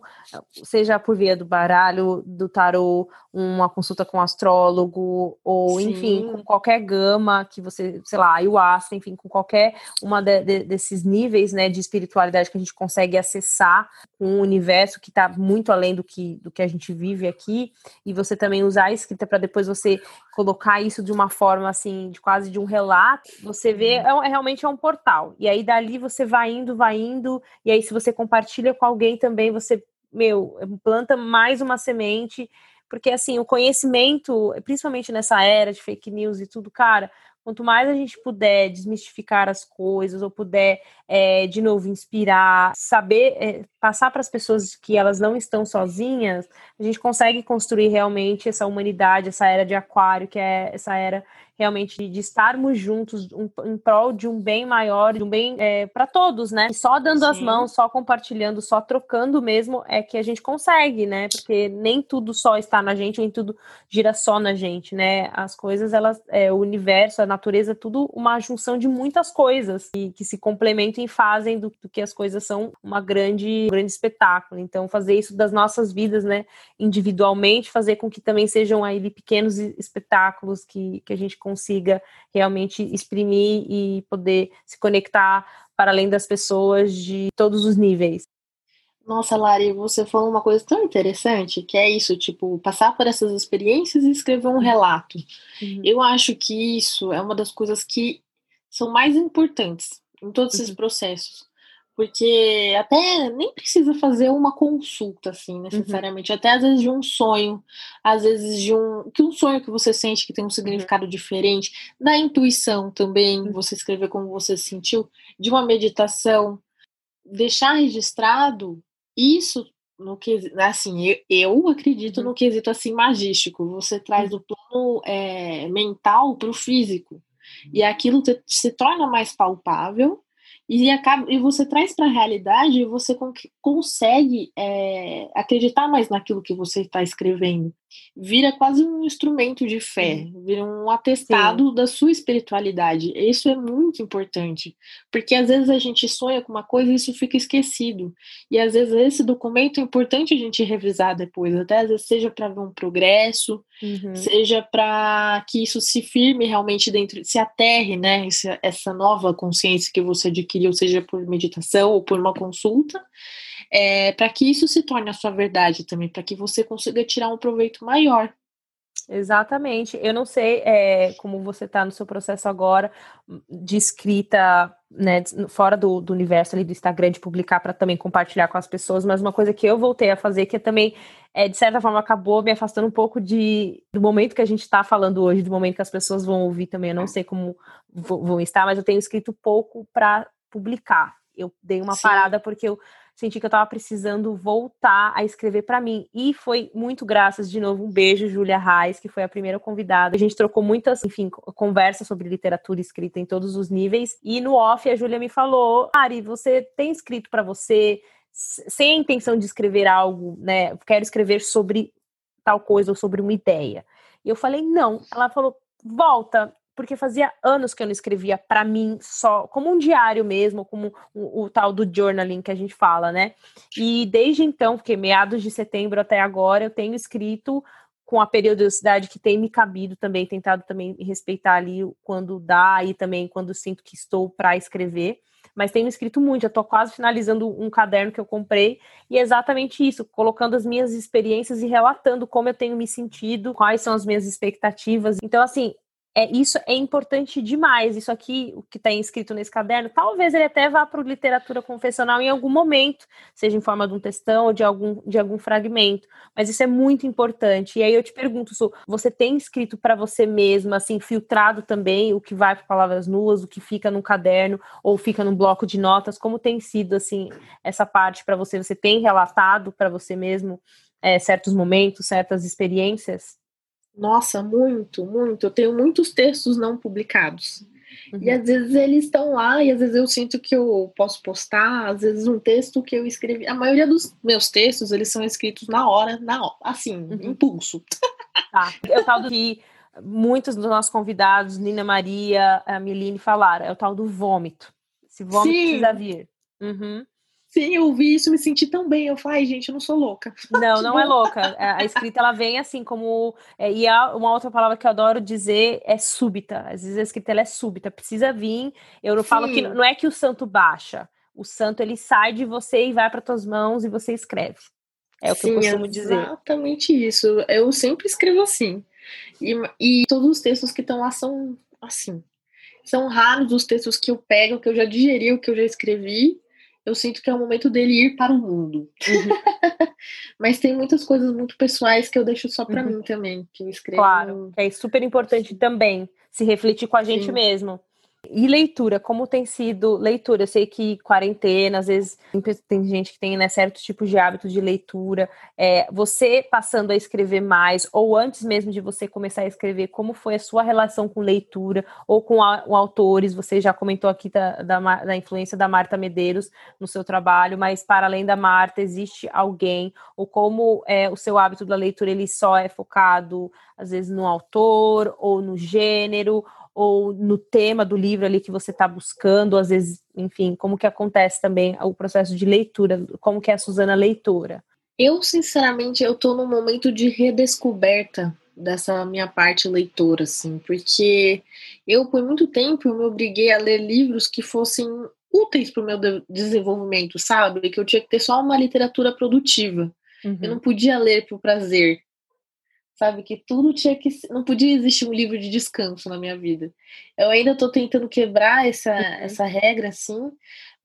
seja por via do baralho, do tarô, uma consulta com um astrólogo, ou Sim. enfim, com qualquer gama que você, sei lá, ayahuasca, enfim, com qualquer uma de, de, desses níveis né, de espiritualidade que a gente consegue acessar um universo que está muito além do que, do que a gente vive aqui, e você também usar a escrita para depois você colocar isso de uma forma assim, de quase de um relato, você vê, é, é, realmente é um portal. E aí dali você vai indo, vai indo, e aí se você compartilha com alguém também, você, meu, planta mais uma semente, porque assim, o conhecimento, principalmente nessa era de fake news e tudo, cara, quanto mais a gente puder desmistificar as coisas, ou puder, é, de novo, inspirar, saber, é, passar para as pessoas que elas não estão sozinhas, a gente consegue construir realmente essa humanidade, essa era de aquário, que é essa era realmente de estarmos juntos um, em prol de um bem maior, de um bem é, para todos, né? E só dando Sim. as mãos, só compartilhando, só trocando mesmo é que a gente consegue, né? Porque nem tudo só está na gente, nem tudo gira só na gente, né? As coisas, elas, é, o universo, a natureza, tudo uma junção de muitas coisas que, que se complementam e fazem do, do, que as coisas são uma grande, um grande espetáculo. Então, fazer isso das nossas vidas, né? Individualmente, fazer com que também sejam aí pequenos espetáculos que, que a gente consiga realmente exprimir e poder se conectar para além das pessoas de todos os níveis. Nossa, Lari, você falou uma coisa tão interessante, que é isso, tipo, passar por essas experiências e escrever um relato. Uhum. Eu acho que isso é uma das coisas que são mais importantes em todos esses uhum. processos porque até nem precisa fazer uma consulta, assim, uhum. necessariamente. Uhum. Até às vezes de um sonho, às vezes de um. Que um sonho que você sente que tem um uhum. significado uhum. diferente, da intuição também, uhum. você escrever como você se sentiu, de uma meditação, deixar registrado isso no que assim eu, eu acredito uhum. no quesito assim magístico você traz do plano é, mental para o físico e aquilo te, se torna mais palpável e, acaba, e você traz para a realidade e você con consegue é, acreditar mais naquilo que você está escrevendo. Vira quase um instrumento de fé, vira um atestado Sim. da sua espiritualidade. Isso é muito importante, porque às vezes a gente sonha com uma coisa e isso fica esquecido. E às vezes esse documento é importante a gente revisar depois, até às vezes seja para ver um progresso, uhum. seja para que isso se firme realmente dentro, se aterre, né? Essa, essa nova consciência que você adquiriu, seja por meditação ou por uma consulta, é, para que isso se torne a sua verdade também, para que você consiga tirar um proveito maior. Exatamente. Eu não sei é, como você está no seu processo agora de escrita, né, fora do, do universo ali do Instagram, de publicar para também compartilhar com as pessoas, mas uma coisa que eu voltei a fazer, que também, é, de certa forma, acabou me afastando um pouco de, do momento que a gente está falando hoje, do momento que as pessoas vão ouvir também. Eu não sei como vão estar, mas eu tenho escrito pouco para publicar. Eu dei uma Sim. parada porque eu senti que eu estava precisando voltar a escrever para mim. E foi muito graças, de novo, um beijo, Júlia Reis, que foi a primeira convidada. A gente trocou muitas, enfim, conversas sobre literatura escrita em todos os níveis. E no off, a Júlia me falou: Ari, você tem escrito para você sem a intenção de escrever algo, né? Quero escrever sobre tal coisa ou sobre uma ideia. E eu falei: não. Ela falou: volta, porque fazia anos que eu não escrevia para mim só, como um diário mesmo, como o, o, tal do journaling que a gente fala, né? E desde então, porque meados de setembro até agora, eu tenho escrito com a periodicidade que tem me cabido também, tentado também respeitar ali quando dá e também quando sinto que estou para escrever. Mas tenho escrito muito, já estou quase finalizando um caderno que eu comprei, e é exatamente isso, colocando as minhas experiências e relatando como eu tenho me sentido, quais são as minhas expectativas. Então, assim, é, isso é importante demais. Isso aqui, o que está escrito nesse caderno, talvez ele até vá para literatura confessional em algum momento, seja em forma de um textão ou de algum, de algum fragmento. Mas isso é muito importante. E aí eu te pergunto, Su, você tem escrito para você mesma, assim, filtrado também o que vai para palavras nuas, o que fica no caderno ou fica no bloco de notas? Como tem sido, assim, essa parte para você? Você tem relatado para você mesmo é, certos momentos, certas experiências? Nossa, muito, muito. Eu tenho muitos textos não publicados. Uhum. E às vezes eles estão lá e às vezes eu sinto que eu posso postar, às vezes um texto que eu escrevi. A maioria dos meus textos, eles são escritos na hora, na hora, assim, uhum. impulso. Tá. É o tal do que muitos dos nossos convidados, Nina Maria, a Miline, falaram, é o tal do vômito. Esse vômito Sim. precisa vir. Uhum. Sim, eu vi isso, me senti tão bem. Eu falei, gente, eu não sou louca. Não, não é louca. É, a escrita ela vem assim como. É, e há uma outra palavra que eu adoro dizer é súbita. Às vezes a escrita ela é súbita, precisa vir. Eu não Sim. falo que não é que o santo baixa. O santo ele sai de você e vai para tuas mãos e você escreve. É o que Sim, eu costumo dizer. Exatamente isso. Eu sempre escrevo assim. E, e todos os textos que estão lá são assim. São raros os textos que eu pego, que eu já digeri, o que eu já escrevi eu sinto que é o momento dele ir para o mundo. Uhum. Mas tem muitas coisas muito pessoais que eu deixo só para uhum. mim também, que escrevo. Claro, é super importante também se refletir com a gente Sim. mesmo. E leitura, como tem sido leitura? Eu sei que quarentena, às vezes tem gente que tem né, certo tipo de hábito de leitura. É, você passando a escrever mais, ou antes mesmo de você começar a escrever, como foi a sua relação com leitura ou com, a, com autores? Você já comentou aqui da, da, da, influência da Marta Medeiros no seu trabalho, mas para além da Marta, existe alguém? Ou como é, o seu hábito da leitura ele só é focado, às vezes, no autor ou no gênero? Ou no tema do livro ali que você está buscando, às vezes, enfim, como que acontece também o processo de leitura, como que é a Suzana leitora? Eu, sinceramente, eu estou num momento de redescoberta dessa minha parte leitora, assim, porque eu, por muito tempo, eu me obriguei a ler livros que fossem úteis para o meu desenvolvimento, sabe? Que eu tinha que ter só uma literatura produtiva. Uhum. Eu não podia ler por prazer sabe? Que tudo tinha que. Não podia existir um livro de descanso na minha vida. Eu ainda estou tentando quebrar essa, uhum. essa regra, assim,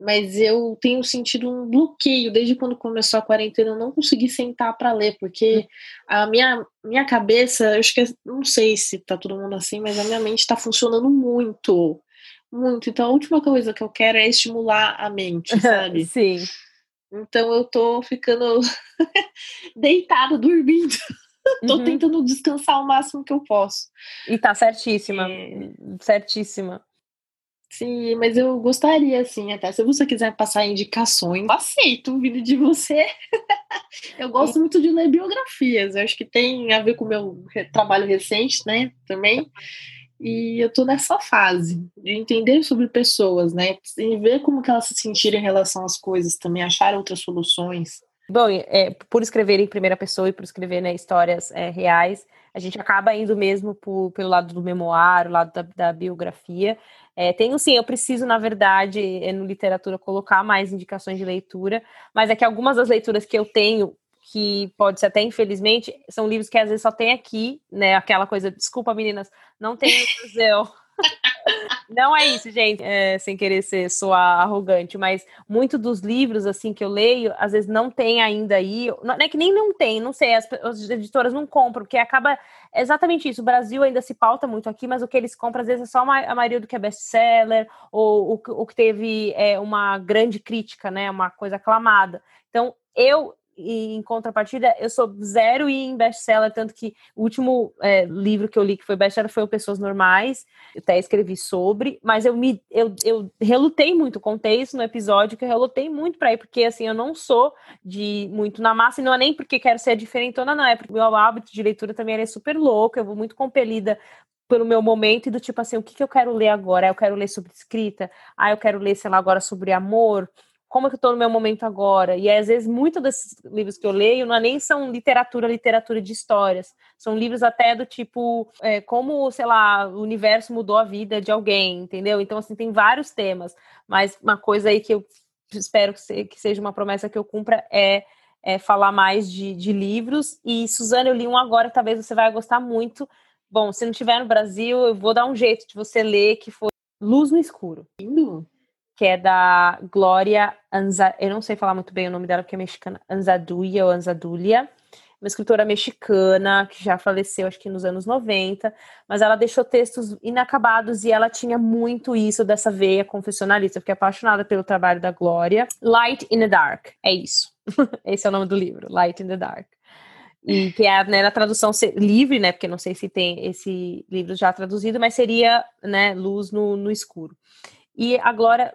mas eu tenho sentido um bloqueio desde quando começou a quarentena. Eu não consegui sentar para ler, porque uhum. a minha, minha cabeça, eu acho que não sei se tá todo mundo assim, mas a minha mente está funcionando muito. Muito. Então a última coisa que eu quero é estimular a mente, sabe? Sim. Então eu tô ficando deitada, dormindo. Tô uhum. tentando descansar o máximo que eu posso. E tá certíssima. É... Certíssima. Sim, mas eu gostaria, assim, até se você quiser passar indicações, eu aceito um vídeo de você. eu gosto muito de ler biografias, eu acho que tem a ver com o meu trabalho recente, né, também. E eu tô nessa fase de entender sobre pessoas, né, e ver como que elas se sentiram em relação às coisas, também achar outras soluções. Bom, é, por escrever em primeira pessoa e por escrever né, histórias é, reais, a gente acaba indo mesmo por, pelo lado do memoário, lado da, da biografia. É, tenho sim, eu preciso, na verdade, é, no literatura, colocar mais indicações de leitura, mas é que algumas das leituras que eu tenho, que pode ser até infelizmente, são livros que às vezes só tem aqui, né? Aquela coisa, desculpa meninas, não tem no museu. Não é isso, gente, é, sem querer ser soar arrogante, mas muito dos livros assim que eu leio, às vezes não tem ainda aí, não é que nem não tem, não sei, as, as editoras não compram, porque acaba exatamente isso. O Brasil ainda se pauta muito aqui, mas o que eles compram às vezes é só uma, a maioria do que é best-seller ou o, o que teve é, uma grande crítica, né, uma coisa aclamada. Então, eu e em contrapartida, eu sou zero em best-seller, tanto que o último é, livro que eu li que foi best-seller foi o Pessoas Normais, eu até escrevi sobre, mas eu me eu, eu relutei muito, contei isso no episódio, que eu relutei muito para ir, porque assim, eu não sou de muito na massa, e não é nem porque quero ser diferentona, não, é porque meu hábito de leitura também é super louco, eu vou muito compelida pelo meu momento e do tipo assim, o que, que eu quero ler agora? Eu quero ler sobre escrita, ah, eu quero ler, sei lá, agora sobre amor, como é que eu estou no meu momento agora? E às vezes muitos desses livros que eu leio não é nem são literatura, literatura de histórias. São livros até do tipo é, como, sei lá, o universo mudou a vida de alguém, entendeu? Então, assim, tem vários temas. Mas uma coisa aí que eu espero que seja uma promessa que eu cumpra é, é falar mais de, de livros. E, Suzana, eu li um agora, talvez você vai gostar muito. Bom, se não tiver no Brasil, eu vou dar um jeito de você ler, que foi Luz no Escuro. Lindo que é da Glória Anza, eu não sei falar muito bem o nome dela porque é mexicana, Anzaduia ou Anzadulia, uma escritora mexicana que já faleceu acho que nos anos 90, mas ela deixou textos inacabados e ela tinha muito isso dessa veia confessionalista. Eu fiquei apaixonada pelo trabalho da Glória. Light in the Dark, é isso. Esse é o nome do livro, Light in the Dark. E que é né, na tradução livre, né? Porque não sei se tem esse livro já traduzido, mas seria né, luz no, no escuro. E a Glória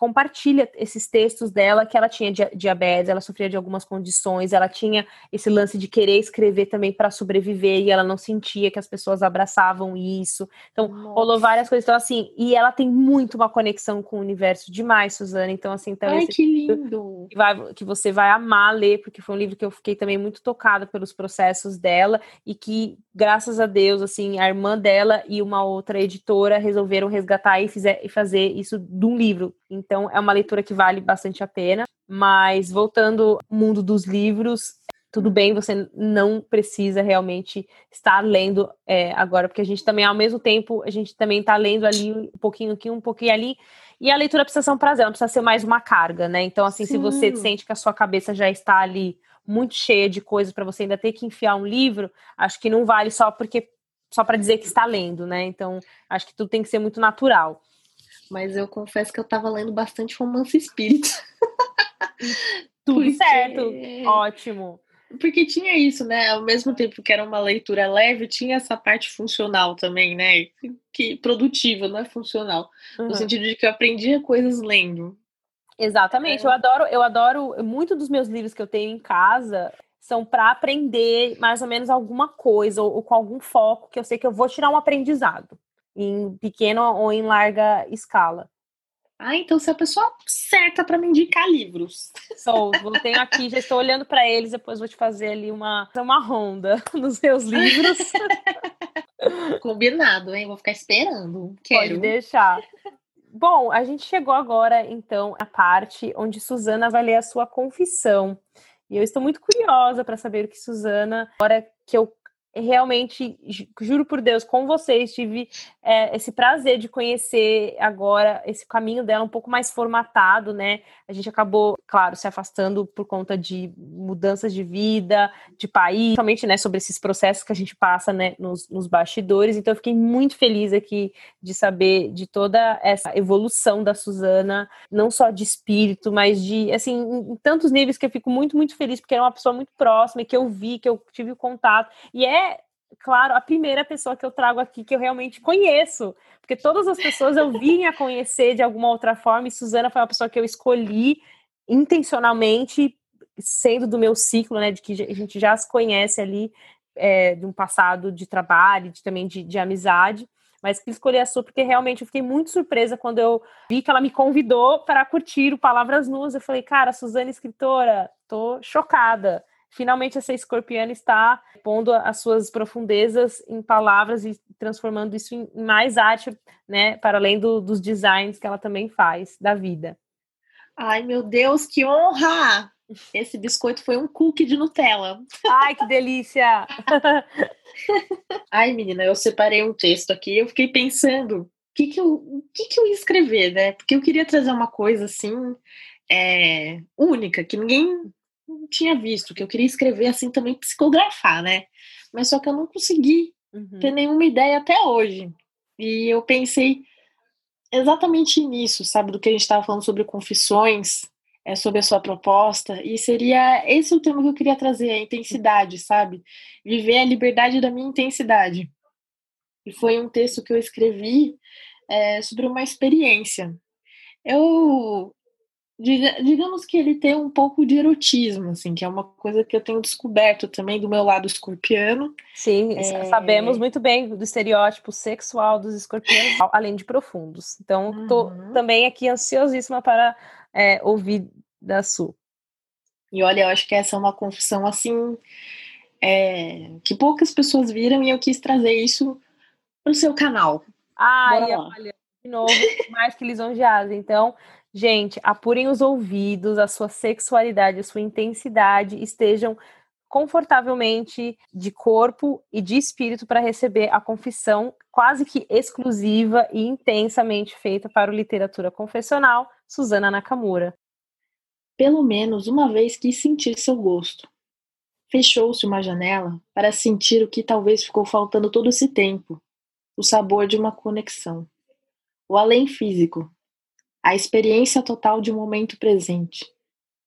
compartilha esses textos dela que ela tinha diabetes, ela sofria de algumas condições, ela tinha esse lance de querer escrever também para sobreviver e ela não sentia que as pessoas abraçavam isso. Então, Nossa. rolou várias coisas. Então, assim, e ela tem muito uma conexão com o universo demais, Suzana. Então, assim, então Ai, que lindo! Que, vai, que você vai amar ler, porque foi um livro que eu fiquei também muito tocada pelos processos dela e que, graças a Deus, assim, a irmã dela e uma outra editora resolveram resgatar e, fizer, e fazer isso de um livro. Então, é uma leitura que vale bastante a pena. Mas, voltando ao mundo dos livros, tudo bem, você não precisa realmente estar lendo é, agora, porque a gente também, ao mesmo tempo, a gente também está lendo ali um pouquinho aqui, um pouquinho ali, e a leitura precisa ser um prazer, não precisa ser mais uma carga, né? Então, assim, Sim. se você sente que a sua cabeça já está ali muito cheia de coisas para você ainda ter que enfiar um livro, acho que não vale só porque só para dizer que está lendo, né? Então, acho que tudo tem que ser muito natural. mas eu confesso que eu tava lendo bastante romance espírita. Tudo Porque... certo, ótimo. Porque tinha isso, né? Ao mesmo tempo que era uma leitura leve, tinha essa parte funcional também, né? Que produtiva, não é funcional. Uhum. No sentido de que eu aprendia coisas lendo. Exatamente. É. Eu adoro, eu adoro muito dos meus livros que eu tenho em casa são para aprender mais ou menos alguma coisa ou, ou, com algum foco que eu sei que eu vou tirar um aprendizado em pequena ou em larga escala. Ah, então você é a pessoa certa para me indicar livros. Sou, eu tenho aqui, já estou olhando para eles, depois vou te fazer ali uma, uma ronda nos meus livros. Combinado, hein? Vou ficar esperando. Quero. Pode deixar. Bom, a gente chegou agora, então, à parte onde Suzana vai ler a sua confissão. E eu estou muito curiosa para saber o que Suzana, agora que eu realmente, juro por Deus, com vocês, tive é, esse prazer de conhecer agora esse caminho dela um pouco mais formatado, né? A gente acabou, claro, se afastando por conta de mudanças de vida, de país, principalmente, né, sobre esses processos que a gente passa, né, nos, nos bastidores. Então, eu fiquei muito feliz aqui de saber de toda essa evolução da Suzana, não só de espírito, mas de, assim, em, tantos níveis que eu fico muito, muito feliz, porque é uma pessoa muito próxima, que eu vi, que eu tive contato, e é claro, a primeira pessoa que eu trago aqui que eu realmente conheço, porque todas as pessoas eu vim a conhecer de alguma outra forma, e Suzana foi uma pessoa que eu escolhi intencionalmente, sendo do meu ciclo, né, de que a gente já se conhece ali, é, de um passado de trabalho, de, também de, de amizade, mas que escolhi a sua porque realmente eu fiquei muito surpresa quando eu vi que ela me convidou para curtir o Palavras Nuas. Eu falei, cara, Suzana escritora, tô chocada finalmente essa escorpiana está pondo as suas profundezas em palavras e transformando isso em mais arte, né, para além do, dos designs que ela também faz da vida. Ai, meu Deus, que honra! Esse biscoito foi um cookie de Nutella. Ai, que delícia! Ai, menina, eu separei um texto aqui, eu fiquei pensando o que, que, eu, que, que eu ia escrever, né? Porque eu queria trazer uma coisa assim é, única, que ninguém não tinha visto, que eu queria escrever assim também, psicografar, né? Mas só que eu não consegui uhum. ter nenhuma ideia até hoje. E eu pensei exatamente nisso, sabe? Do que a gente estava falando sobre confissões, é, sobre a sua proposta. E seria esse o tema que eu queria trazer, a intensidade, sabe? Viver a liberdade da minha intensidade. E foi um texto que eu escrevi é, sobre uma experiência. Eu digamos que ele tem um pouco de erotismo, assim, que é uma coisa que eu tenho descoberto também do meu lado escorpiano. Sim, é... sabemos muito bem do estereótipo sexual dos escorpianos, além de profundos. Então, estou uhum. também aqui ansiosíssima para é, ouvir da Su. E olha, eu acho que essa é uma confissão, assim, é, que poucas pessoas viram e eu quis trazer isso para o seu canal. Ai, olha, de novo, mais que lisonjeada. Então, Gente, apurem os ouvidos, a sua sexualidade, a sua intensidade, estejam confortavelmente de corpo e de espírito para receber a confissão quase que exclusiva e intensamente feita para o literatura confessional, Suzana Nakamura. Pelo menos uma vez quis sentir seu gosto. Fechou-se uma janela para sentir o que talvez ficou faltando todo esse tempo: o sabor de uma conexão. O além físico, a experiência total de um momento presente.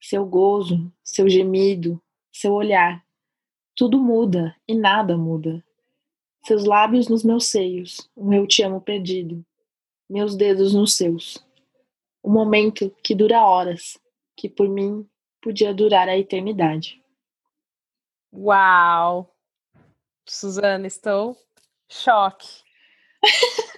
Seu gozo, seu gemido, seu olhar. Tudo muda e nada muda. Seus lábios nos meus seios, um eu te amo perdido. Meus dedos nos seus. Um momento que dura horas, que por mim podia durar a eternidade. Uau! Suzana, estou choque.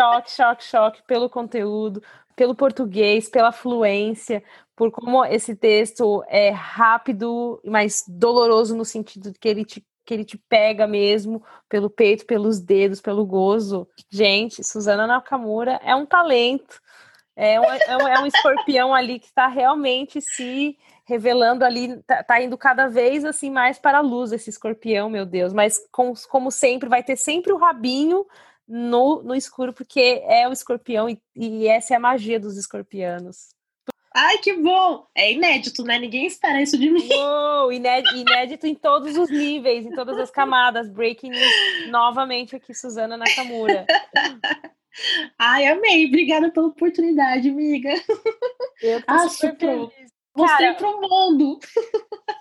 choque, choque, choque pelo conteúdo, pelo português, pela fluência, por como esse texto é rápido, mas doloroso no sentido de que ele te, que ele te pega mesmo pelo peito, pelos dedos, pelo gozo. Gente, Suzana Nakamura é um talento. É um, é um, é um escorpião ali que está realmente se revelando ali, tá, tá, indo cada vez assim mais para a luz esse escorpião, meu Deus. Mas com, como sempre, vai ter sempre o rabinho no, no escuro, porque é o escorpião e, e essa é a magia dos escorpianos. Ai, que bom! É inédito, né? Ninguém espera isso de mim. Uou, inédito, inédito em todos os níveis, em todas as camadas. Breaking news novamente aqui, Suzana Nakamura. Ai, amei. Obrigada pela oportunidade, amiga. Eu tô ah, super feliz. Mostrei para o mundo.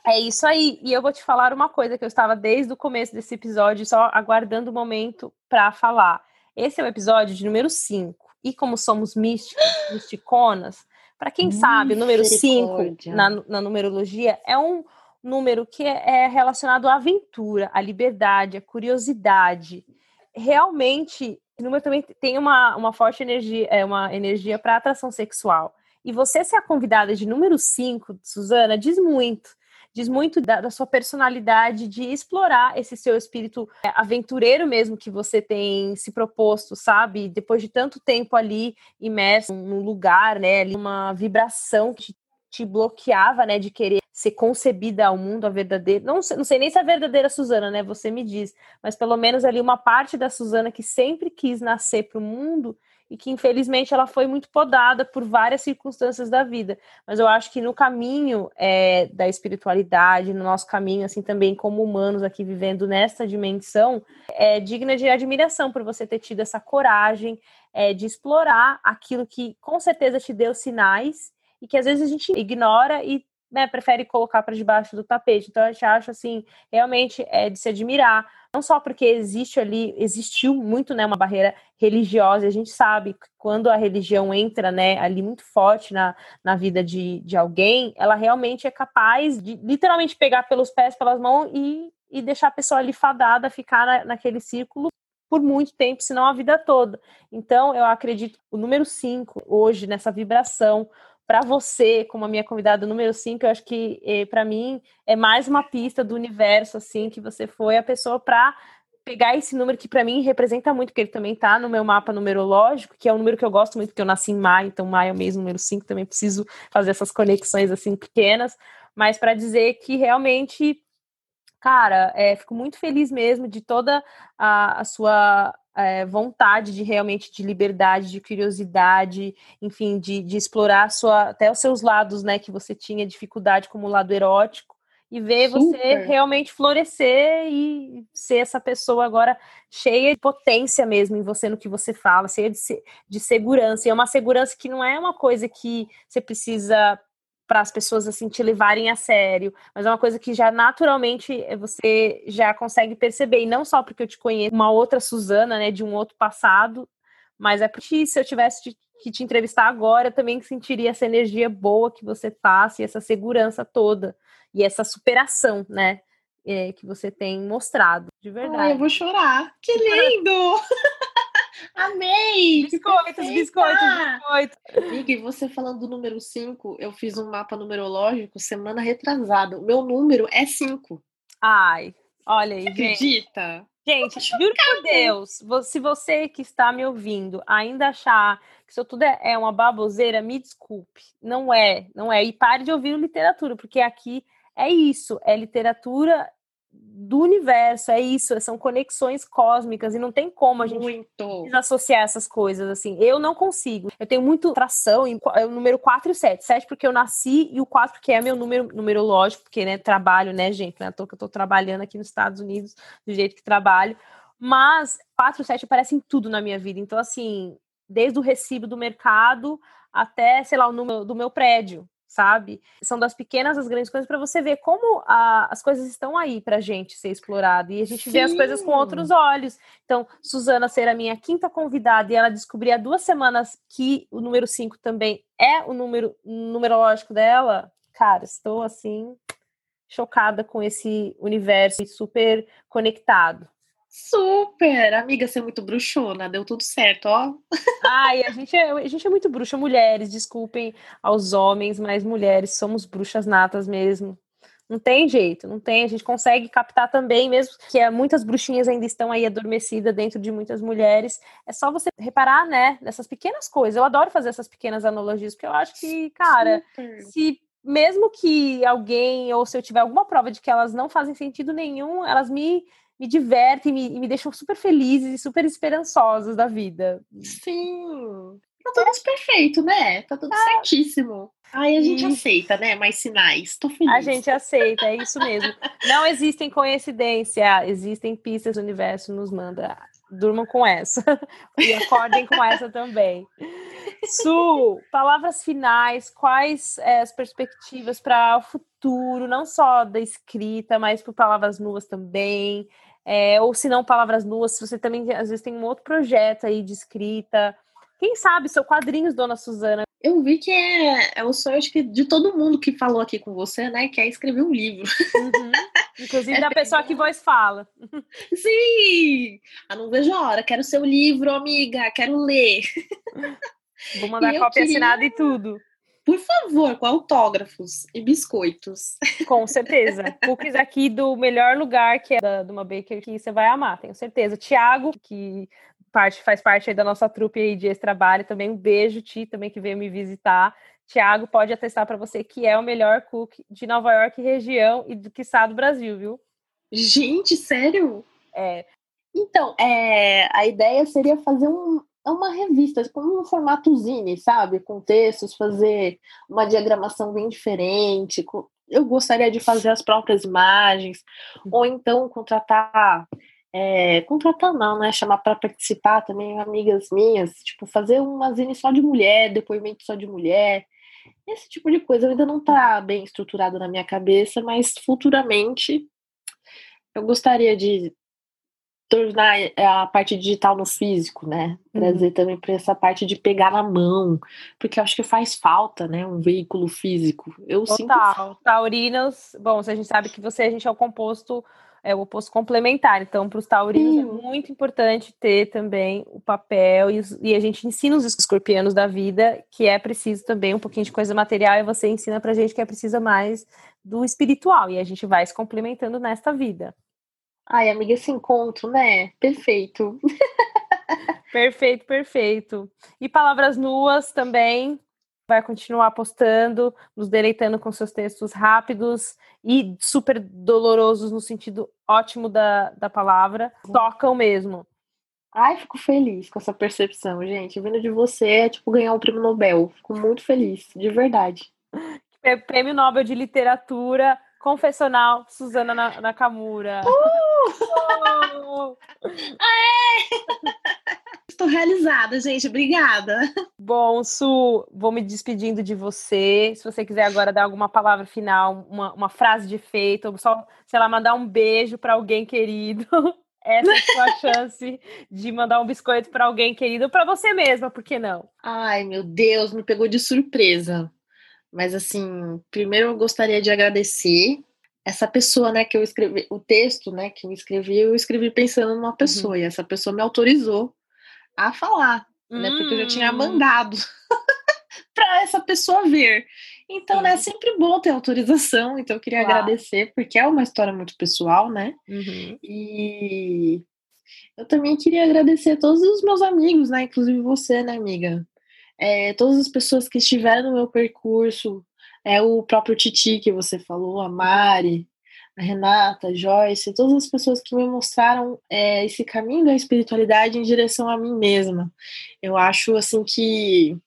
É isso aí. E eu vou te falar uma coisa que eu estava desde o começo desse episódio só aguardando o momento para falar. Esse é o episódio de número 5. E como somos místicos, misticonas, para quem sabe, o número 5 na, na numerologia é um número que é, relacionado à aventura, à liberdade, à curiosidade. Realmente, o número também tem uma, uma forte energia, é uma energia para atração sexual. E você ser a convidada de número 5, Suzana, diz muito. Diz muito da, da, sua personalidade de explorar esse seu espírito é, aventureiro mesmo que você tem se proposto, sabe? Depois de tanto tempo ali imerso num lugar, né? Ali uma vibração que te bloqueava, né, de querer ser concebida ao mundo, a verdadeira. Não, não sei nem se é a verdadeira Suzana, né? Você me diz, mas pelo menos ali uma parte da Suzana que sempre quis nascer para o mundo e que infelizmente ela foi muito podada por várias circunstâncias da vida. Mas eu acho que no caminho é, da espiritualidade, no nosso caminho, assim também como humanos aqui vivendo nesta dimensão, é digna de admiração por você ter tido essa coragem é, de explorar aquilo que com certeza te deu sinais e que às vezes a gente ignora e né, prefere colocar para debaixo do tapete. Então, a gente acha, assim, realmente é de se admirar. Não só porque existe ali, existiu muito, né, uma barreira religiosa, a gente sabe que quando a religião entra, né, ali muito forte na, na vida de, de alguém, ela realmente é capaz de literalmente pegar pelos pés, pelas mãos e, e deixar a pessoa ali fadada, ficar na, naquele círculo por muito tempo, senão a vida toda. Então, eu acredito o número 5 hoje nessa vibração, para você, como a minha convidada número 5, eu acho que eh, para mim é mais uma pista do universo, assim, que você foi a pessoa para pegar esse número que para mim representa muito, porque ele também está no meu mapa numerológico, que é um número que eu gosto muito, porque eu nasci em maio, então maio é o mês número 5, também preciso fazer essas conexões assim pequenas, mas para dizer que realmente, cara, é, fico muito feliz mesmo de toda a, a sua é, vontade de realmente de liberdade, de curiosidade, enfim, de, de explorar sua, até os seus lados, né, que você tinha dificuldade como lado erótico, e ver Super. você realmente florescer e ser essa pessoa agora cheia de potência mesmo em você no que você fala, cheia de, de segurança. E é uma segurança que não é uma coisa que você precisa para as pessoas assim te levarem a sério, mas é uma coisa que já naturalmente eh, você já consegue perceber, e não só porque eu te conheço uma outra Suzana, né, de um outro passado, mas é porque se eu tivesse que te entrevistar agora, eu também sentiria essa energia boa que você passa e essa segurança toda e essa superação, né, é, que você tem mostrado, de verdade. Ai, eu vou chorar. Que lindo! Amei! Biscoitos, biscoitos, biscoitos. Amiga, e você falando do número 5, eu fiz um mapa numerológico semana retrasada. O meu número é 5. Ai, olha aí. Você acredita? Gente, juro por Deus, se você que está me ouvindo ainda achar que isso tudo é, é uma baboseira, me desculpe. Não é, não é. E pare de ouvir literatura, porque aqui é isso, é literatura do universo, é isso, são conexões cósmicas e não tem como a gente muito. desassociar essas coisas, assim. Eu não consigo. Eu tenho muito tração em é o número 4 e 7. 7 porque eu nasci e o 4 porque é meu número numerológico, porque, né, trabalho, né, gente, né, tô, que eu tô trabalhando aqui nos Estados Unidos do jeito que trabalho. Mas 4 e 7 aparecem tudo na minha vida. Então, assim, desde o recibo do mercado até, sei lá, o número do meu prédio, sabe? São das pequenas às grandes coisas para você ver como a, as coisas estão aí para gente ser explorado e a gente Sim. vê as coisas com outros olhos. Então, Suzana ser a minha quinta convidada e ela descobrir há duas semanas que o número 5 também é o número numerológico dela, cara, estou assim chocada com esse universo super conectado. Super! Amiga, você é muito bruxona, deu tudo certo, ó. Ai, a gente é, a gente é muito bruxa, mulheres, desculpem aos homens, mas mulheres somos bruxas natas mesmo. Não tem jeito, não tem. A gente consegue captar também, mesmo que é, muitas bruxinhas ainda estão aí adormecidas dentro de muitas mulheres. É só você reparar, né, nessas pequenas coisas. Eu adoro fazer essas pequenas analogias, porque eu acho que, cara, Super. se mesmo que alguém, ou se eu tiver alguma prova de que elas não fazem sentido nenhum, elas me me divertem me, e me deixam super felizes e super esperançosos da vida. Sim. Tá tudo perfeito, né? Tá tudo é. certíssimo. Ai, a gente aceita, né? Mais sinais. Tô feliz. A gente aceita, é isso mesmo. Não existem coincidências, existem pistas, o universo nos manda durmam com essa. e acordem com essa também. Su, palavras finais, quais é, as perspectivas para o futuro, não só da escrita, mas por palavras nuas também, é, ou se não palavras nuas, se você também às vezes tem um outro projeto aí de escrita, quem sabe seu quadrinhos, Dona Suzana. Eu vi que é, é o sonho acho que de todo mundo que falou aqui com você, né? Que é escrever um livro. Uhum. Inclusive é da pessoa que voz fala. Sim! Eu não vejo a hora. Quero seu livro, amiga. Quero ler. Vou mandar cópia queria... assinada e tudo. Por favor, com autógrafos e biscoitos. Com certeza. Cookies aqui do melhor lugar, que é da, de uma baker que você vai amar, tenho certeza. Tiago, que parte, faz parte da nossa trupe aí de esse trabalho, também um beijo, Ti, também que veio me visitar. Tiago pode atestar para você que é o melhor cookie de Nova York região e do que do Brasil, viu? Gente, sério? É. Então, é, a ideia seria fazer um, é uma revista, como um formato zine, sabe? Com textos, fazer uma diagramação bem diferente. Eu gostaria de fazer as próprias imagens, ou então contratar. É, contratar não, né? Chamar para participar também amigas minhas, tipo, fazer uma zine só de mulher, depoimento só de mulher. Esse tipo de coisa ainda não está bem estruturado na minha cabeça, mas futuramente eu gostaria de tornar é, a parte digital no físico, né? Trazer uhum. também para essa parte de pegar na mão, porque eu acho que faz falta, né? Um veículo físico. Eu Total. sinto. Taurinos, bom, a gente sabe que você a gente é o composto é o oposto complementar. Então, para os taurinos Sim. é muito importante ter também o papel e, e, a gente ensina os escorpianos da vida que é preciso também um pouquinho de coisa material e você ensina para a gente que é preciso mais do espiritual e a gente vai se complementando nesta vida. Ai, amiga, esse encontro, né? Perfeito. perfeito, perfeito. E palavras nuas também. Vai continuar postando, nos deleitando com seus textos rápidos e super dolorosos no sentido ótimo da, da palavra. Tocam mesmo. Ai, fico feliz com essa percepção, gente. Vindo de você é tipo ganhar um prêmio Nobel. Fico muito feliz, de verdade. Prêmio Nobel de Literatura Confessional, Suzana Nakamura. Uh! Estou realizada, gente. Obrigada. Bom, Su, vou me despedindo de você. Se você quiser agora dar alguma palavra final, uma, uma frase de efeito, ou só, sei lá, mandar um beijo para alguém querido. Essa é a sua chance de mandar um biscoito para alguém querido, para você mesma, por que não? Ai, meu Deus, me pegou de surpresa. Mas assim, primeiro eu gostaria de agradecer essa pessoa, né, que eu escrevi, o texto, né, que eu escrevi, eu escrevi pensando numa pessoa, uhum. e essa pessoa me autorizou a falar, né, porque eu já tinha hum. mandado para essa pessoa ver. Então, né, é sempre bom ter autorização, então eu queria claro. agradecer, porque é uma história muito pessoal, né, uhum. e eu também queria agradecer a todos os meus amigos, né, inclusive você, né, amiga, é, todas as pessoas que estiveram no meu percurso, é o próprio Titi que você falou, a Mari, a Renata, a Joyce, todas as pessoas que me mostraram é, esse caminho da espiritualidade em direção a mim mesma. Eu acho assim que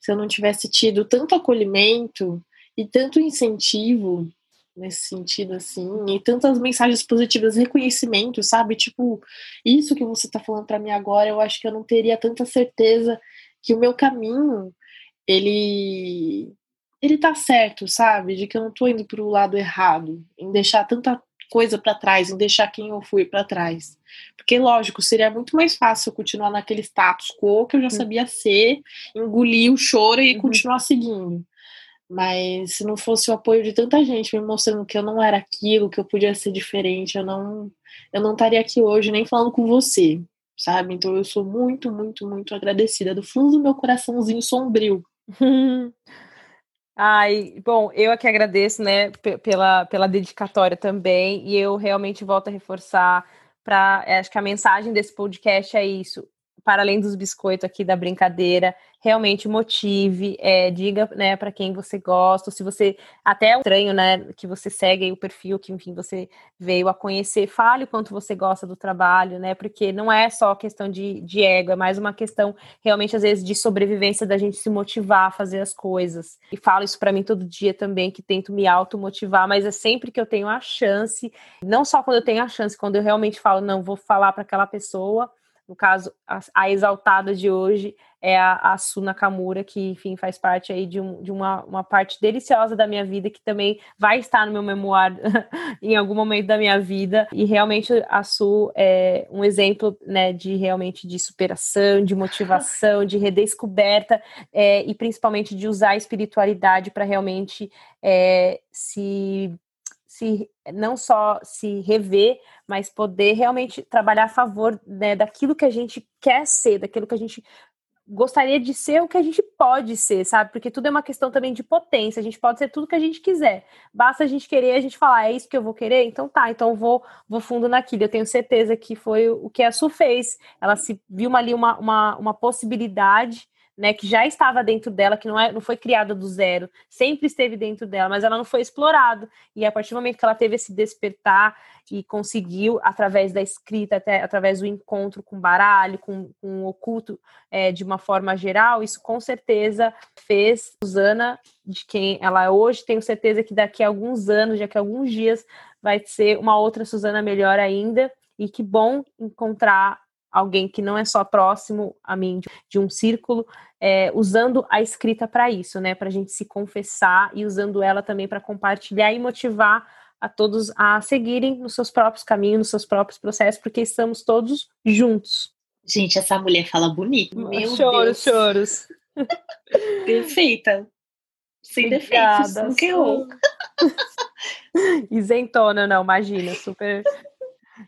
se eu não tivesse tido tanto acolhimento e tanto incentivo nesse sentido assim, e tantas mensagens positivas, reconhecimento, sabe? Tipo, isso que você tá falando para mim agora, eu acho que eu não teria tanta certeza que o meu caminho ele ele tá certo, sabe? De que eu não tô indo pro lado errado, em deixar tanta coisa para trás, em deixar quem eu fui para trás. Porque, lógico, seria muito mais fácil continuar naquele status quo que eu já uhum. sabia ser, engolir o choro e uhum. continuar seguindo. Mas se não fosse o apoio de tanta gente me mostrando que eu não era aquilo, que eu podia ser diferente, eu não eu não estaria aqui hoje nem falando com você sabe? Então eu sou muito, muito, muito agradecida do fundo do meu coraçãozinho sombrio. Ai, bom, eu aqui agradeço, né, pela, pela dedicatória também, e eu realmente volto a reforçar para, acho que a mensagem desse podcast é isso, para além dos biscoitos aqui da brincadeira, realmente motive, é, diga, né, para quem você gosta, se você até é estranho, né, que você segue o perfil que, enfim, você veio a conhecer, fale o quanto você gosta do trabalho, né, porque não é só questão de, de ego, é mais uma questão realmente às vezes de sobrevivência da gente se motivar a fazer as coisas. E falo isso para mim todo dia também, que tento me automotivar, mas é sempre que eu tenho a chance, não só quando eu tenho a chance, quando eu realmente falo, não, vou falar para aquela pessoa, no caso, a, a exaltada de hoje é a, a Su Nakamura, que, enfim, faz parte aí de, um, de uma, uma parte deliciosa da minha vida, que também vai estar no meu memoir em algum momento da minha vida. E realmente a Su é um exemplo, né, de realmente de superação, de motivação, de redescoberta é, e principalmente de usar a espiritualidade para realmente é, se se não só se rever, mas poder realmente trabalhar a favor né, daquilo que a gente quer ser, daquilo que a gente gostaria de ser o que a gente pode ser, sabe? Porque tudo é uma questão também de potência. A gente pode ser tudo que a gente quiser. Basta a gente querer, a gente falar, é isso que eu vou querer? Então tá, então vou, vou fundo naquilo. Eu tenho certeza que foi o que a Su fez. Ela se viu ali uma, uma, uma possibilidade né, que já estava dentro dela, que não, é, não foi criada do zero, sempre esteve dentro dela, mas ela não foi explorada. E a partir do momento que ela teve esse despertar e conseguiu, através da escrita, até através do encontro com baralho, com, com o oculto é, de uma forma geral, isso com certeza fez Susana, de quem ela é hoje, tenho certeza que daqui a alguns anos, daqui a alguns dias, vai ser uma outra Susana melhor ainda. E que bom encontrar alguém que não é só próximo a mim de um círculo, é, usando a escrita para isso, né? Para a gente se confessar e usando ela também para compartilhar e motivar a todos a seguirem nos seus próprios caminhos, nos seus próprios processos, porque estamos todos juntos. Gente, essa mulher fala bonito. Meu choros, Deus. choros. Perfeita. Sem defeitos, não que eu. Isentona, não, imagina, super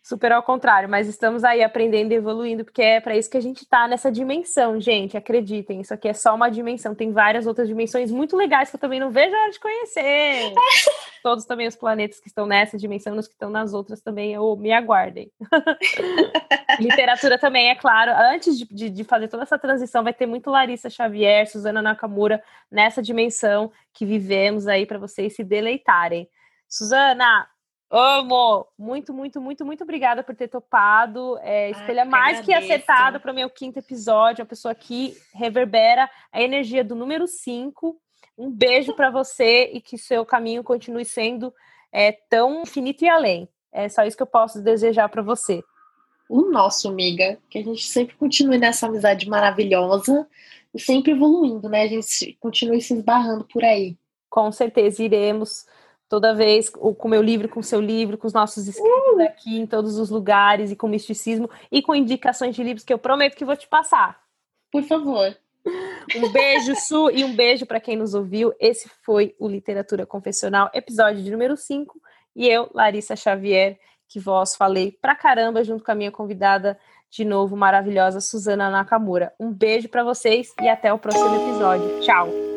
Super ao contrário, mas estamos aí aprendendo e evoluindo, porque é para isso que a gente está nessa dimensão, gente. Acreditem, isso aqui é só uma dimensão. Tem várias outras dimensões muito legais que eu também não vejo a hora de conhecer. Todos também os planetas que estão nessa dimensão, os que estão nas outras também, eu me aguardem. Literatura também, é claro. Antes de, de, de fazer toda essa transição, vai ter muito Larissa Xavier, Suzana Nakamura nessa dimensão que vivemos aí para vocês se deleitarem. Suzana, Amo! Muito, muito, muito, muito obrigada por ter topado. É, escolha Ai, mais que acertado para o meu quinto episódio. A pessoa que reverbera a energia do número 5. Um beijo para você e que seu caminho continue sendo é, tão infinito e além. É só isso que eu posso desejar para você. O nosso, amiga, que a gente sempre continue nessa amizade maravilhosa e sempre evoluindo, né? A gente continue se esbarrando por aí. Com certeza iremos toda vez com o meu livro, com o seu livro, com os nossos escritos uh! aqui em todos os lugares e com misticismo e com indicações de livros que eu prometo que vou te passar. Por favor. Um beijo, Su, e um beijo para quem nos ouviu. Esse foi o Literatura Confessional, episódio de número 5. E eu, Larissa Xavier, que vos falei pra caramba junto com a minha convidada de novo, maravilhosa Suzana Nakamura. Um beijo para vocês e até o próximo episódio. Tchau!